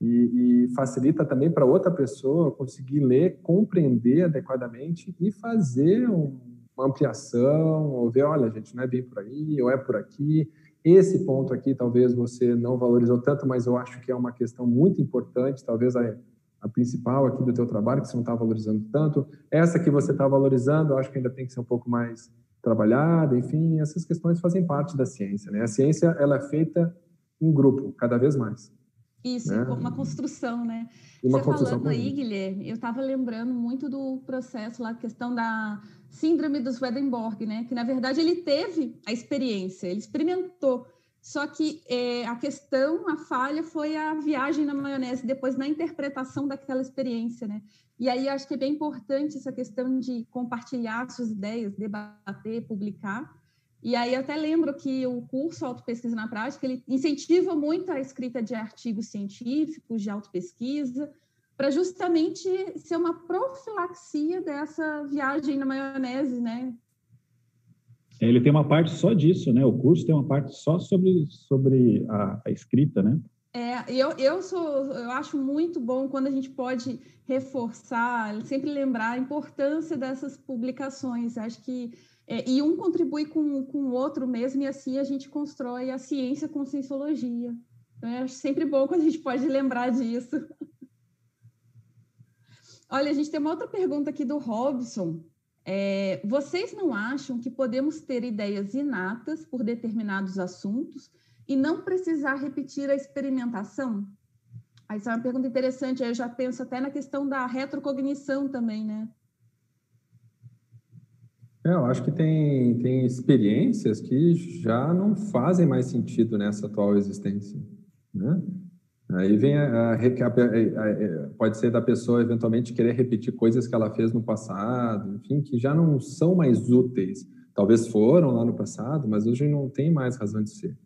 E, e, facilita também para outra pessoa conseguir ler, compreender adequadamente e fazer um, uma ampliação, ou ver, olha, gente, não é bem por aí, ou é por aqui. Esse ponto aqui talvez você não valorizou tanto, mas eu acho que é uma questão muito importante, talvez a, a principal aqui do teu trabalho, que você não está valorizando tanto. Essa que você está valorizando, eu acho que ainda tem que ser um pouco mais trabalhada, enfim, essas questões fazem parte da ciência, né? A ciência, ela é feita em grupo, cada vez mais. Isso, né? uma construção, né? Uma Você construção falando aí, Guilherme, eu estava lembrando muito do processo lá, a questão da síndrome do Swedenborg, né? Que na verdade ele teve a experiência, ele experimentou. Só que é, a questão, a falha foi a viagem na maionese, depois na interpretação daquela experiência, né? E aí acho que é bem importante essa questão de compartilhar suas ideias, debater, publicar, e aí até lembro que o curso Autopesquisa na Prática, ele incentiva muito a escrita de artigos científicos, de autopesquisa, para justamente ser uma profilaxia dessa viagem na maionese, né? É, ele tem uma parte só disso, né? O curso tem uma parte só sobre, sobre a, a escrita, né? É, eu, eu sou, eu acho muito bom quando a gente pode reforçar, sempre lembrar a importância dessas publicações. Acho que é, e um contribui com, com o outro mesmo, e assim a gente constrói a ciência com cienciologia. Então, é sempre bom quando a gente pode lembrar disso. Olha, a gente tem uma outra pergunta aqui do Robson. É, vocês não acham que podemos ter ideias inatas por determinados assuntos e não precisar repetir a experimentação? Essa é uma pergunta interessante. Aí eu já penso até na questão da retrocognição também, né? É, eu acho que tem, tem experiências que já não fazem mais sentido nessa atual existência, né? Aí vem a, a, a, pode ser da pessoa eventualmente querer repetir coisas que ela fez no passado, enfim, que já não são mais úteis. Talvez foram lá no passado, mas hoje não tem mais razão de ser.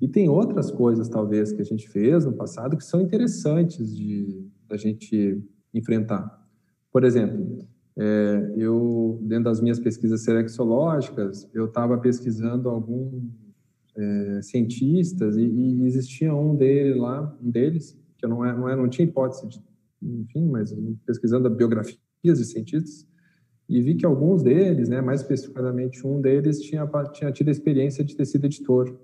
E tem outras coisas, talvez, que a gente fez no passado que são interessantes de da gente enfrentar. Por exemplo, é, eu, dentro das minhas pesquisas serexológicas, eu estava pesquisando alguns é, cientistas e, e, existia um dele lá, um deles, que eu não, é, não, é, não tinha hipótese de, enfim, mas pesquisando biografias de cientistas, e vi que alguns deles, né, mais especificamente um deles, tinha, tinha tido a experiência de ter sido editor.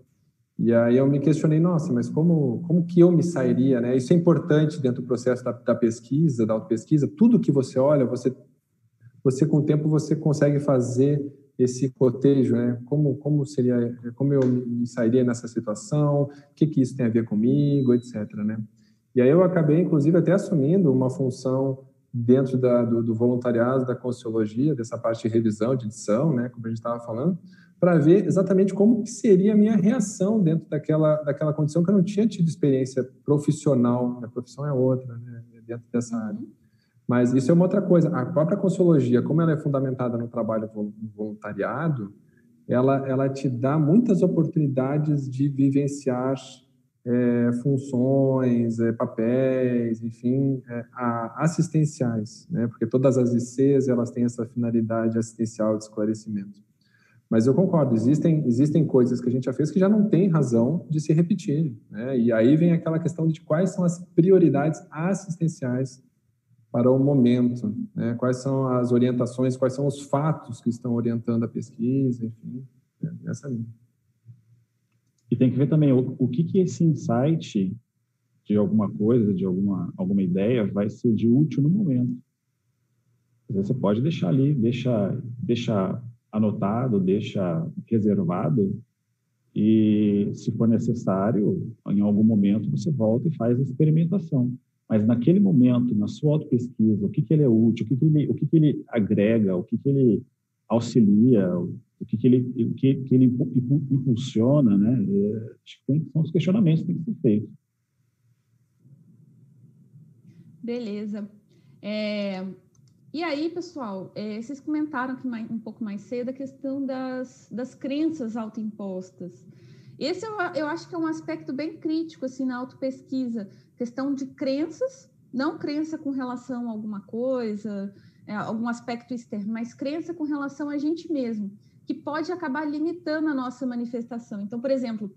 E aí eu me questionei, nossa, mas como, como que eu me sairia, né? Isso é importante dentro do processo da, da pesquisa, da autopesquisa. Tudo que você olha, você, você com o tempo você consegue fazer esse cotejo, né? Como, como seria, como eu me sairia nessa situação? O que que isso tem a ver comigo, etc, né? E aí eu acabei, inclusive, até assumindo uma função dentro da, do, do voluntariado da Consciologia, dessa parte de revisão, de edição, né? Como a gente estava falando para ver exatamente como que seria a minha reação dentro daquela, daquela condição que eu não tinha tido experiência profissional. A profissão é outra, né? dentro dessa área. Mas isso é uma outra coisa. A própria Consciologia, como ela é fundamentada no trabalho voluntariado, ela, ela te dá muitas oportunidades de vivenciar é, funções, é, papéis, enfim, é, assistenciais, né? porque todas as ICs elas têm essa finalidade assistencial de esclarecimento. Mas eu concordo, existem, existem coisas que a gente já fez que já não tem razão de se repetir. Né? E aí vem aquela questão de quais são as prioridades assistenciais para o momento, né? quais são as orientações, quais são os fatos que estão orientando a pesquisa, enfim, é essa linha. E tem que ver também o, o que, que esse insight de alguma coisa, de alguma, alguma ideia, vai ser de útil no momento. Você pode deixar ali, deixa, deixa anotado, deixa reservado e, se for necessário, em algum momento você volta e faz a experimentação. Mas naquele momento, na sua autopesquisa, o que, que ele é útil, o que, que, ele, o que, que ele agrega, o que, que ele auxilia, o que, que, ele, o que, que ele impulsiona, né? É, acho que tem, são os questionamentos que têm que ser feitos. Beleza. É, e aí, pessoal, é, vocês comentaram aqui mais, um pouco mais cedo a questão das, das crenças autoimpostas. Esse eu, eu acho que é um aspecto bem crítico assim, na autopesquisa, questão de crenças, não crença com relação a alguma coisa, é, algum aspecto externo, mas crença com relação a gente mesmo, que pode acabar limitando a nossa manifestação. Então, por exemplo,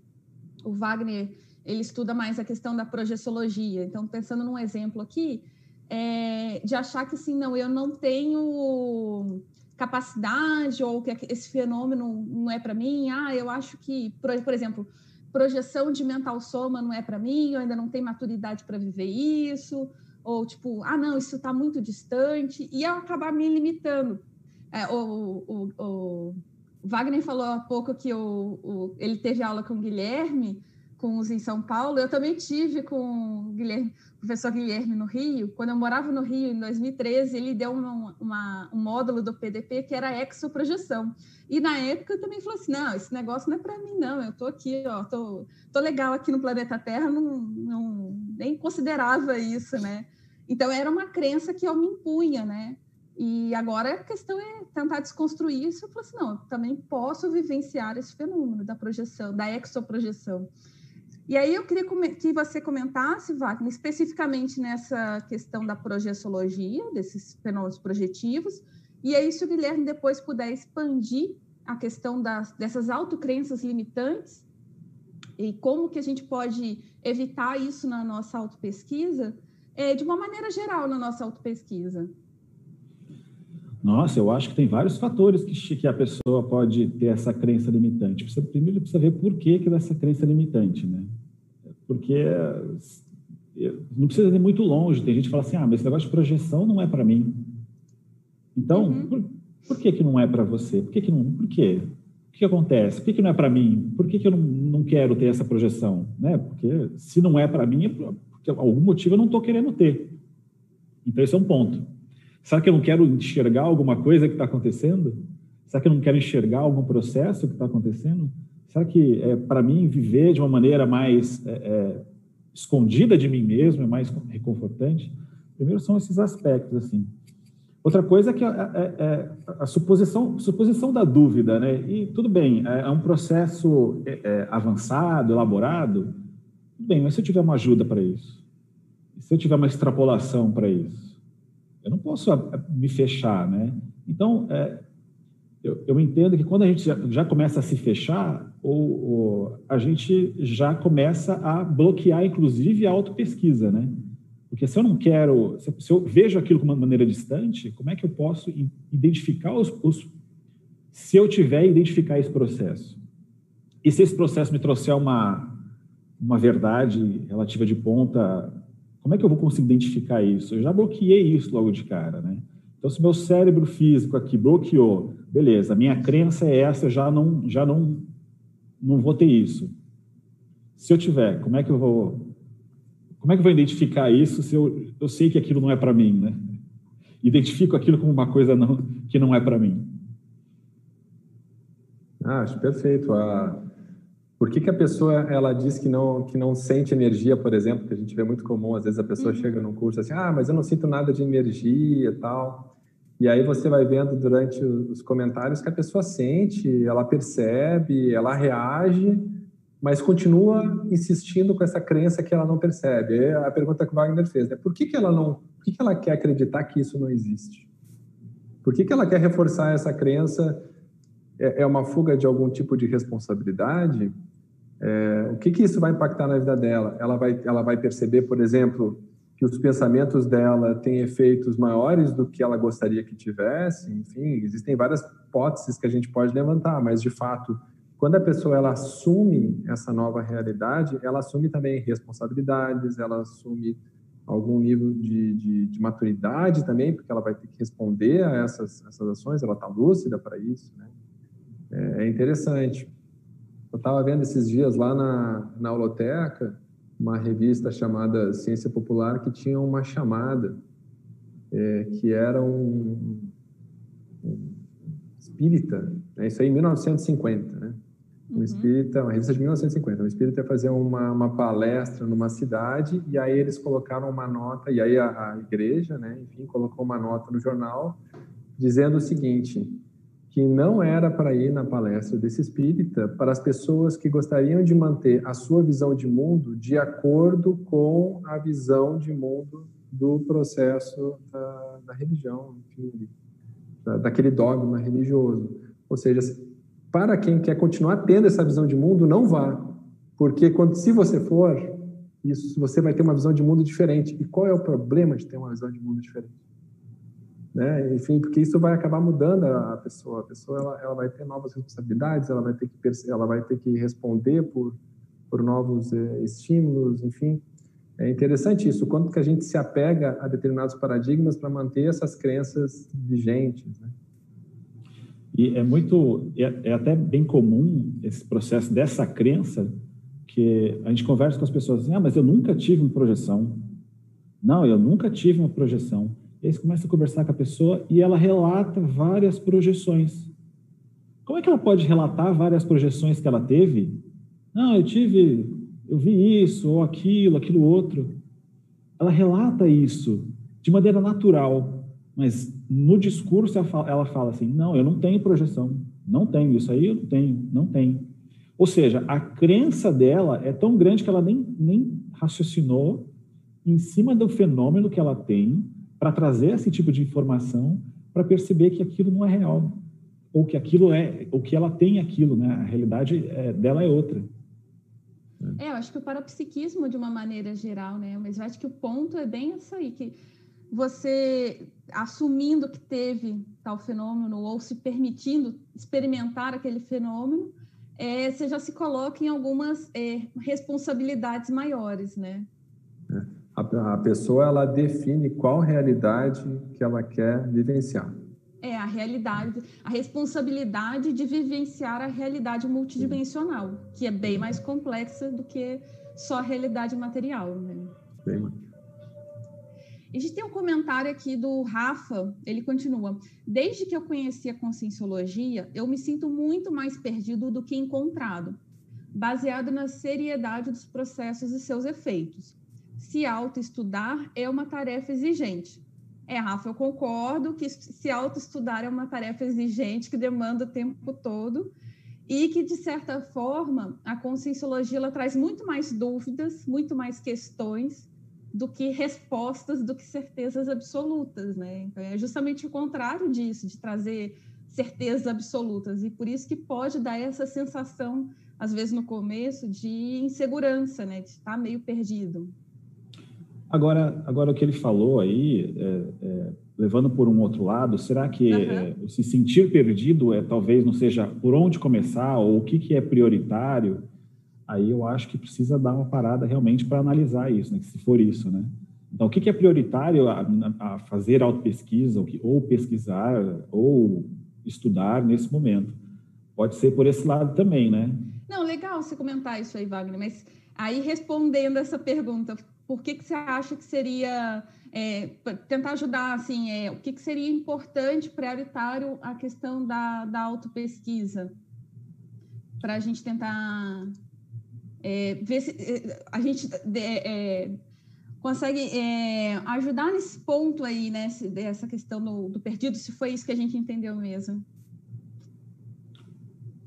o Wagner ele estuda mais a questão da projeciologia. Então, pensando num exemplo aqui, é, de achar que assim, não, eu não tenho capacidade ou que esse fenômeno não é para mim. Ah, eu acho que, por, por exemplo, projeção de mental soma não é para mim, eu ainda não tenho maturidade para viver isso, ou tipo, ah, não, isso está muito distante, e eu acabar me limitando. É, o, o, o, Wagner falou há pouco que o, o, ele teve aula com o Guilherme, com os em São Paulo, eu também tive com o Guilherme, professor Guilherme no Rio. Quando eu morava no Rio, em 2013, ele deu uma, uma, um módulo do PDP que era exoprojeção. E na época eu também falei assim, não, esse negócio não é para mim, não. Eu estou aqui, ó, tô, tô legal aqui no planeta Terra, não, não, nem considerava isso, né? Então era uma crença que eu me impunha, né? E agora a questão é tentar desconstruir isso. Eu falei assim, não, eu também posso vivenciar esse fenômeno da projeção, da exoprojeção. E aí eu queria que você comentasse, Wagner, especificamente nessa questão da projeciologia, desses fenômenos projetivos, e aí se o Guilherme depois puder expandir a questão das, dessas autocrenças limitantes e como que a gente pode evitar isso na nossa autopesquisa, é, de uma maneira geral na nossa autopesquisa. Nossa, eu acho que tem vários fatores que, que a pessoa pode ter essa crença limitante. Precisa, primeiro precisa ver por que, que essa crença é limitante, né? Porque não precisa ir muito longe. Tem gente que fala assim, ah, mas esse negócio de projeção não é para mim. Então, uhum. por, por, que que não é para você? Por que que não? Por quê? O que, que acontece? Por que, que não é para mim? Por que, que eu não, não quero ter essa projeção? Né? Porque se não é para mim, é porque algum motivo eu não estou querendo ter. Então, esse é um ponto. Será que eu não quero enxergar alguma coisa que está acontecendo? Será que eu não quero enxergar algum processo que está acontecendo? Será que, é, para mim, viver de uma maneira mais é, é, escondida de mim mesmo é mais reconfortante? Primeiro são esses aspectos, assim. Outra coisa é que é, é, é a suposição, suposição da dúvida, né? E tudo bem, é, um processo avançado, elaborado. Tudo bem, mas se eu tiver uma ajuda para isso, se eu tiver uma extrapolação para isso, eu não posso me fechar, né? Então, é, eu, eu, entendo que quando a gente já, já começa a se fechar, ou, ou, a gente já começa a bloquear, inclusive, a autopesquisa, né? Porque se eu não quero, se eu vejo aquilo de uma maneira distante, como é que eu posso identificar os, os se eu tiver identificar esse processo? E se esse processo me trouxer uma uma verdade relativa de ponta, como é que eu vou conseguir identificar isso? Eu já bloqueei isso logo de cara, né? Então, se meu cérebro físico aqui bloqueou, beleza, a minha crença é essa, eu já não, já não, não vou ter isso. Se eu tiver, como é que eu vou como é que eu vou identificar isso se eu, eu sei que aquilo não é para mim, né? Identifico aquilo como uma coisa não, que não é para mim. Ah, acho perfeito. A... Por que, que a pessoa ela diz que não que não sente energia, por exemplo, que a gente vê muito comum, às vezes a pessoa uhum. chega num curso assim, ah, mas eu não sinto nada de energia, tal. E aí você vai vendo durante os comentários que a pessoa sente, ela percebe, ela reage, mas continua insistindo com essa crença que ela não percebe. É a pergunta que o Wagner fez, né? Por que, que ela não, por que, que ela quer acreditar que isso não existe? Por que, que ela quer reforçar essa crença? É, é uma fuga de algum tipo de responsabilidade? É, o que, que isso vai impactar na vida dela? Ela vai, ela vai perceber, por exemplo, que os pensamentos dela têm efeitos maiores do que ela gostaria que tivesse. Enfim, existem várias hipóteses que a gente pode levantar, mas de fato quando a pessoa ela assume essa nova realidade, ela assume também responsabilidades, ela assume algum nível de, de, de maturidade também, porque ela vai ter que responder a essas, essas ações, ela está lúcida para isso. Né? É, é interessante. Eu estava vendo esses dias lá na, na Holoteca, uma revista chamada Ciência Popular, que tinha uma chamada, é, que era um, um espírita, né? isso aí em 1950, né? Um uhum. espírita, uma revista de 1950, um espírita ia fazer uma, uma palestra numa cidade e aí eles colocaram uma nota, e aí a, a igreja, né, enfim, colocou uma nota no jornal dizendo o seguinte, que não era para ir na palestra desse espírita para as pessoas que gostariam de manter a sua visão de mundo de acordo com a visão de mundo do processo da, da religião, enfim, da, daquele dogma religioso. Ou seja, para quem quer continuar tendo essa visão de mundo, não vá. Porque quando, se você for, isso, você vai ter uma visão de mundo diferente. E qual é o problema de ter uma visão de mundo diferente? Né? Enfim, porque isso vai acabar mudando a pessoa. A pessoa ela, ela vai ter novas responsabilidades, ela vai ter que, ela vai ter que responder por, por novos eh, estímulos, enfim. É interessante isso, quanto que a gente se apega a determinados paradigmas para manter essas crenças vigentes, né? E é muito, é, é, até bem comum esse processo dessa crença que a gente conversa com as pessoas assim, ah, mas eu nunca tive uma projeção. Não, eu nunca tive uma projeção. E aí você começa a conversar com a pessoa e ela relata várias projeções. Como é que ela pode relatar várias projeções que ela teve? Não, eu tive, eu vi isso, ou aquilo, aquilo outro. Ela relata isso de maneira natural, mas no discurso ela fala assim: não, eu não tenho projeção, não tenho, isso aí eu não tenho, não tenho. Ou seja, a crença dela é tão grande que ela nem, nem raciocinou em cima do fenômeno que ela tem para trazer esse tipo de informação para perceber que aquilo não é real ou que aquilo é, ou que ela tem aquilo, né? A realidade é, dela é outra. É, eu acho que o parapsiquismo de uma maneira geral, né? Mas eu acho que o ponto é bem isso aí, que você assumindo que teve tal fenômeno ou se permitindo experimentar aquele fenômeno, é, você já se coloca em algumas é, responsabilidades maiores, né? A, a pessoa ela define qual realidade que ela quer vivenciar. É a realidade, a responsabilidade de vivenciar a realidade multidimensional, que é bem mais complexa do que só a realidade material, né? Bem mais. A gente tem um comentário aqui do Rafa, ele continua. Desde que eu conheci a conscienciologia, eu me sinto muito mais perdido do que encontrado, baseado na seriedade dos processos e seus efeitos. Se autoestudar é uma tarefa exigente. É, Rafa, eu concordo que se autoestudar é uma tarefa exigente que demanda o tempo todo e que, de certa forma, a conscienciologia ela traz muito mais dúvidas, muito mais questões do que respostas, do que certezas absolutas, né? Então, é justamente o contrário disso, de trazer certezas absolutas, e por isso que pode dar essa sensação, às vezes no começo, de insegurança, né? De estar meio perdido. Agora, agora o que ele falou aí, é, é, levando por um outro lado, será que uhum. é, se sentir perdido é talvez não seja por onde começar ou o que, que é prioritário? Aí eu acho que precisa dar uma parada realmente para analisar isso, né? se for isso, né? Então, o que, que é prioritário a, a fazer autopesquisa ou, ou pesquisar ou estudar nesse momento? Pode ser por esse lado também, né? Não, legal você comentar isso aí, Wagner, mas aí respondendo essa pergunta, por que, que você acha que seria é, tentar ajudar assim é, o que, que seria importante prioritário a questão da, da autopesquisa? Para a gente tentar é, ver se é, a gente é, consegue é, ajudar nesse ponto aí né dessa questão do, do, perdido se foi isso que a gente entendeu mesmo.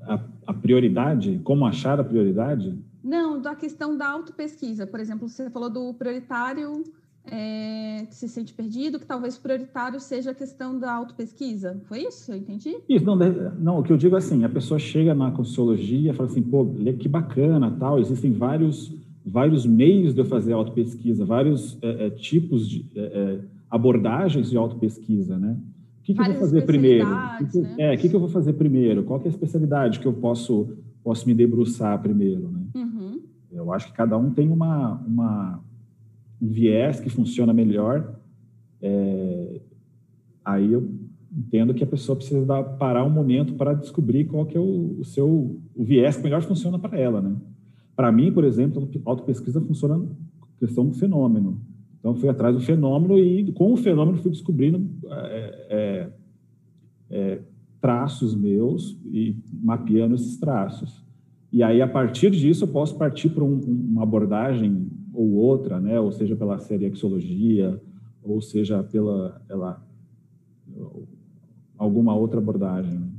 A, a prioridade como achar a prioridade não, da questão da autopesquisa. Por exemplo, você falou do prioritário é, que se sente perdido, que talvez prioritário seja a questão da autopesquisa. Foi isso? Eu entendi? Isso, não, não, o que eu digo é assim, a pessoa chega na consciologia e fala assim, pô, que bacana, tal, existem vários, vários meios de eu fazer autopesquisa, vários é, é, tipos de é, é, abordagens de autopesquisa, né? O que, que eu vou fazer primeiro? Que né? É, o que, que eu vou fazer primeiro? Qual é a especialidade que eu posso, posso me debruçar primeiro, né? Eu acho que cada um tem uma, uma, um viés que funciona melhor. É, aí eu entendo que a pessoa precisa dar, parar um momento para descobrir qual que é o, o seu o viés que melhor funciona para ela, né? Para mim, por exemplo, autopesquisa funciona questão do fenômeno. Então, fui atrás do fenômeno e, com o fenômeno, fui descobrindo é, é, é traços meus e mapeando esses traços. E aí, a partir disso, eu posso partir para um, uma abordagem ou outra, né? ou seja, pela seriexologia, ou seja, pela, pela alguma outra abordagem.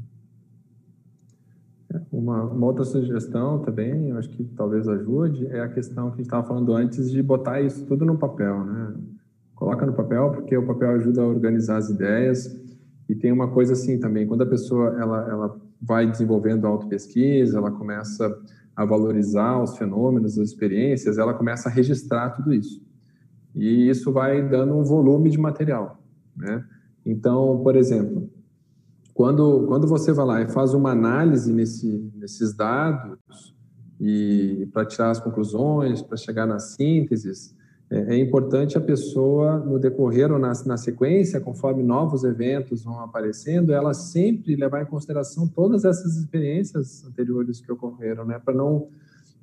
É, uma, uma, outra sugestão também, eu acho que talvez ajude, é a questão que a gente estava falando antes de botar isso tudo no papel, né? Coloca no papel, porque o papel ajuda a organizar as ideias. E tem uma coisa assim também, quando a pessoa ela, ela vai desenvolvendo auto-pesquisa, ela começa a valorizar os fenômenos, as experiências, ela começa a registrar tudo isso. E isso vai dando um volume de material, né? Então, por exemplo, quando, quando você vai lá e faz uma análise nesse, nesses dados e para tirar as conclusões, para chegar nas sínteses, é, é, importante a pessoa, no decorrer ou na, na sequência, conforme novos eventos vão aparecendo, ela sempre levar em consideração todas essas experiências anteriores que ocorreram, né? Para não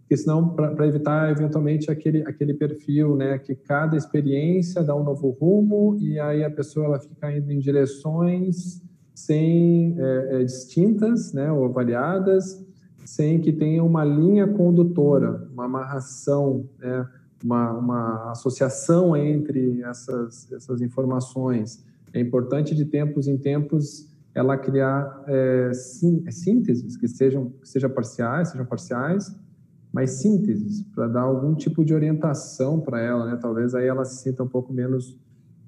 porque senão para evitar eventualmente aquele aquele perfil, né, que cada experiência dá um novo rumo e aí a pessoa ela fica indo em direções sem é, é, distintas, né, ou variadas, sem que tenha uma linha condutora, uma amarração, né, uma, uma associação entre essas, essas informações. É importante de tempos em tempos ela criar é, sínteses que sejam que sejam parciais, sejam parciais, mas sínteses para dar algum tipo de orientação para ela, né? Talvez aí ela se sinta um pouco menos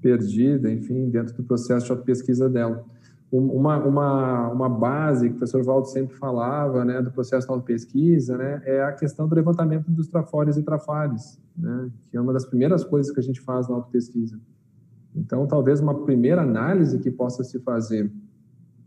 perdida, enfim, dentro do processo de pesquisa dela uma, uma, uma base que o professor Valdo sempre falava, né, do processo de pesquisa, né, é a questão do levantamento dos trafores e trafares, né, que é uma das primeiras coisas que a gente faz na autopesquisa. Então, talvez uma primeira análise que possa se fazer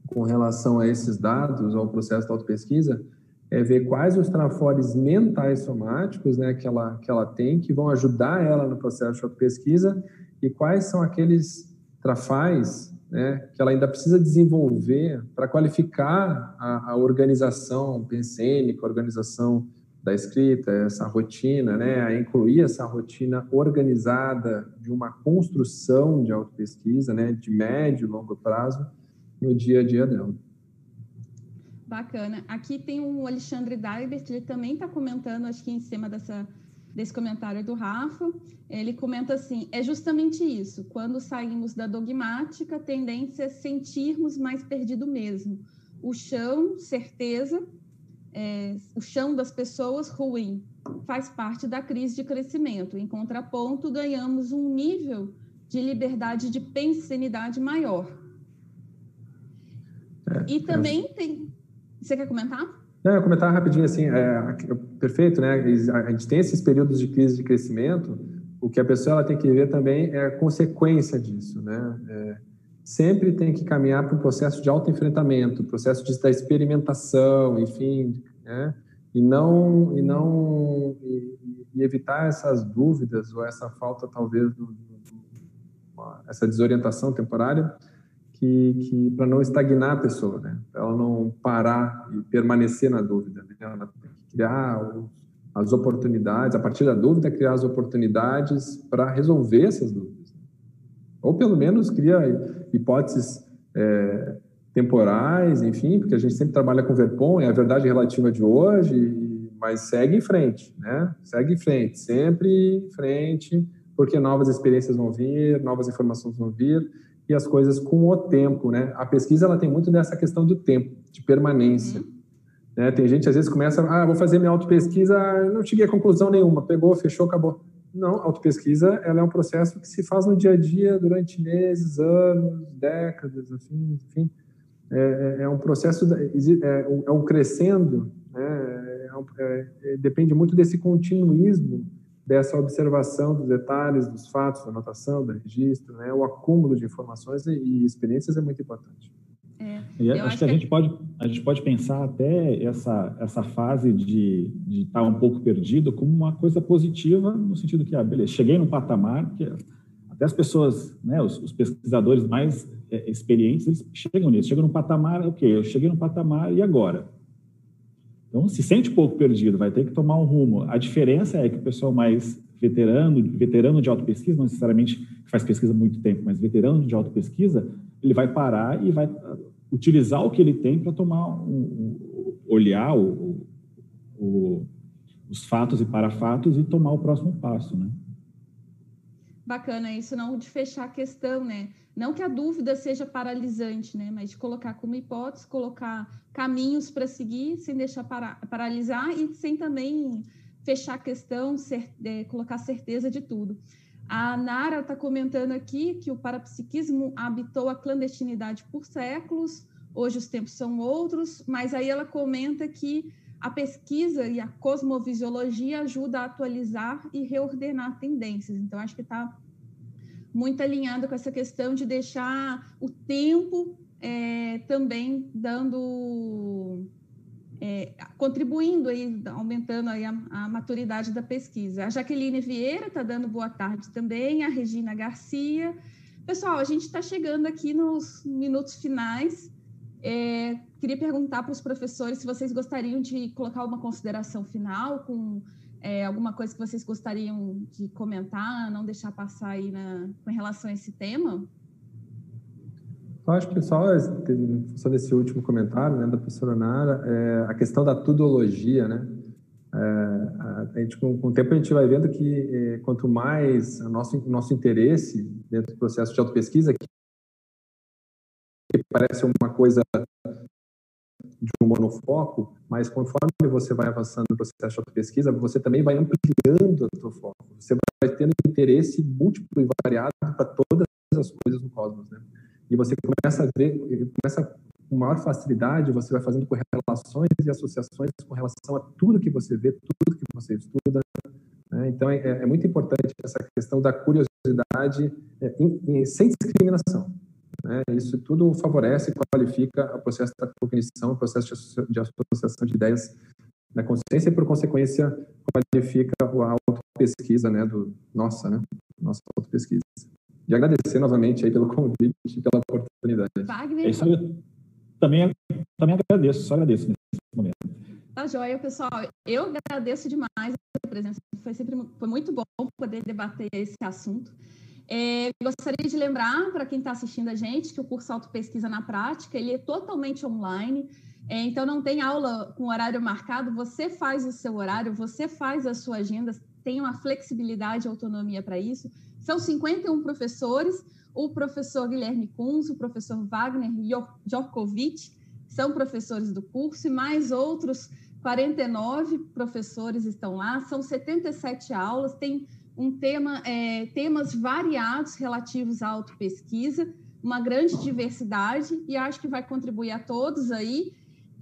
com relação a esses dados, ao processo de autopesquisa, é ver quais os trafores mentais somáticos né, que, ela, que ela tem, que vão ajudar ela no processo de autopesquisa, e quais são aqueles trafais né, que ela ainda precisa desenvolver para qualificar a, a, organização pensênica, a organização da escrita, essa rotina, né, a incluir essa rotina organizada de uma construção de autopesquisa, né, de médio e longo prazo, no dia a dia dela. Bacana. Aqui tem o Alexandre Daibert, ele também está comentando, acho que em cima dessa desse comentário do Rafa. Ele comenta assim: é justamente isso. Quando saímos da dogmática, a tendência é sentirmos mais perdido mesmo. O chão, certeza, é, o chão das pessoas, ruim. Faz parte da crise de crescimento. Em contraponto, ganhamos um nível de liberdade de pensanidade maior. É, e também é... tem. Você quer comentar? Não, comentar rapidinho assim, é, perfeito, né? A gente tem esses períodos de crise de crescimento. O que a pessoa ela tem que ver também é a consequência disso, né? É, sempre tem que caminhar para um processo de autoenfrentamento, processo de, da experimentação, enfim, né? E não e não e, e evitar essas dúvidas ou essa falta talvez do, do, uma, essa desorientação temporária que, que para não estagnar a pessoa, né? Ela não parar e permanecer na dúvida, né? Ela tem que criar as oportunidades, a partir da dúvida, criar as oportunidades para resolver essas dúvidas. Ou pelo menos cria hipóteses é, temporais, enfim, porque a gente sempre trabalha com Verpon, é a verdade relativa de hoje, mas segue em frente, né? Segue em frente, sempre em frente, porque novas experiências vão vir, novas informações vão vir e as coisas com o tempo, né? A pesquisa ela tem muito dessa questão do tempo, de permanência. Uhum. Né? Tem gente às vezes começa, ah, vou fazer minha autopesquisa, não cheguei a conclusão nenhuma, pegou, fechou, acabou. Não, autopesquisa ela é um processo que se faz no dia a dia durante meses, anos, décadas, assim, enfim. É, é, é um processo, é, é um crescendo, né? É um, é, é, depende muito desse continuismo dessa observação dos detalhes, dos fatos, da anotação, do registro, né? O acúmulo de informações e, experiências é muito importante. É, e acho, acho que, a, gente pode, a gente pode pensar até essa, essa fase de, de estar um pouco perdido como uma coisa positiva, no sentido que, ah, beleza, cheguei num patamar que até as pessoas, né, os, os pesquisadores mais é, experientes, eles chegam nisso, chegam num patamar, ok, eu cheguei num patamar, e agora? Então, se sente pouco perdido, vai ter que tomar um rumo. A diferença é que o pessoal mais veterano, veterano de autopesquisa, não necessariamente que faz pesquisa há muito tempo, mas veterano de autopesquisa, ele vai parar e vai utilizar o que ele tem para tomar um, um, olhar o, o, os fatos e parafatos e tomar o próximo passo, né? Bacana isso, não de fechar a questão, né? Não que a dúvida seja paralisante, né? Mas de colocar como hipótese, colocar caminhos para seguir, sem deixar para, paralisar e sem também fechar a questão, é, colocar certeza de tudo. A Nara está comentando aqui que o parapsiquismo habitou a clandestinidade por séculos, hoje os tempos são outros, mas aí ela comenta que a pesquisa e a cosmovisiologia ajuda a atualizar e reordenar tendências. Então, acho que está muito alinhado com essa questão de deixar o tempo é, também dando é, contribuindo aí, aumentando aí a, a, maturidade da pesquisa. A Jaqueline Vieira está dando boa tarde também, a Regina Garcia. Pessoal, a gente está chegando aqui nos minutos finais. É, queria perguntar para os professores se vocês gostariam de colocar uma consideração final com é, alguma coisa que vocês gostariam de comentar, não deixar passar aí na, com relação a esse tema? Eu acho que só, só desse último comentário né, da professora Nara, é, a questão da tudologia, né? É, a, gente, com, com, o tempo a gente vai vendo que quanto mais o nosso, nosso interesse dentro do processo de autopesquisa, que parece uma coisa de um monofoco, mas conforme você vai avançando no processo de pesquisa, você também vai ampliando o seu foco. Você vai tendo interesse múltiplo e variado para todas as coisas no cosmos, né? E você começa a ver, começa com maior facilidade, você vai fazendo correlações e associações com relação a tudo que você vê, tudo que você estuda. Né? Então, é, é, muito importante essa questão da curiosidade é, em, em, sem discriminação. Né? Isso tudo favorece e qualifica o processo da cognição, o processo de associação de ideias na consciência e, por consequência, qualifica a autopesquisa né, do nossa, né, nossa autopesquisa. E agradecer novamente aí pelo convite e pela oportunidade. Wagner? É isso também, também agradeço, só agradeço nesse momento. Tá joia, pessoal. Eu agradeço demais a presença. Foi sempre foi muito bom poder debater esse assunto. É, gostaria de lembrar para quem está assistindo a gente que o curso Auto Pesquisa na Prática ele é totalmente online. É, então não tem aula com horário marcado. Você faz o seu horário, você faz a sua agenda. tenham a flexibilidade e autonomia para isso. São 51 professores, o professor Guilherme Kunz, o professor Wagner Jorkovic, são professores do curso, e mais outros 49 professores estão lá, são 77 aulas, tem um tema, é, temas variados relativos à autopesquisa, uma grande diversidade, e acho que vai contribuir a todos aí.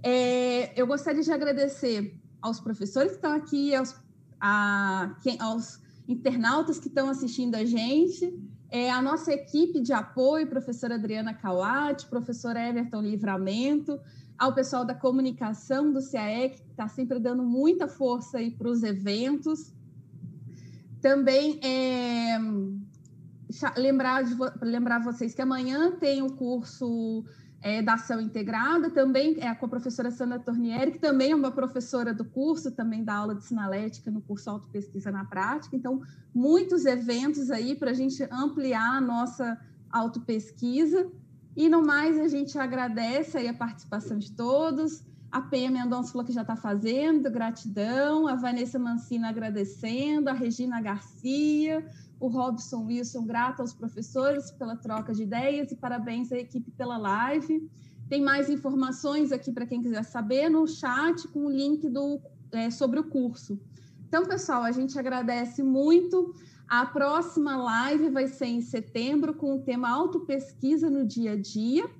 É, eu gostaria de agradecer aos professores que estão aqui, aos, a, quem, aos internautas que estão assistindo a gente, é, a nossa equipe de apoio, professora Adriana Cauati, professor Everton Livramento, ao pessoal da comunicação do CAE, que está sempre dando muita força para os eventos. Também é, lembrar, de, lembrar vocês que amanhã tem o curso é, da ação integrada, também é com a professora Sandra Tornieri, que também é uma professora do curso, também dá aula de sinalética no curso Auto Pesquisa na Prática. Então, muitos eventos aí para a gente ampliar a nossa autopesquisa. E no mais, a gente agradece aí a participação de todos. A PM Mendonça falou que já está fazendo, gratidão. A Vanessa Mancina agradecendo, a Regina Garcia, o Robson Wilson, grato aos professores pela troca de ideias e parabéns à equipe pela live. Tem mais informações aqui para quem quiser saber no chat com o link do, é, sobre o curso. Então, pessoal, a gente agradece muito. A próxima live vai ser em setembro com o tema autopesquisa no dia a dia.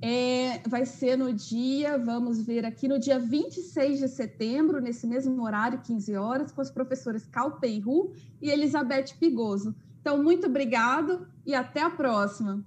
É, vai ser no dia, vamos ver aqui, no dia 26 de setembro, nesse mesmo horário, 15 horas, com as professoras Cal Peiru e Elizabeth Pigoso. Então, muito obrigado e até a próxima.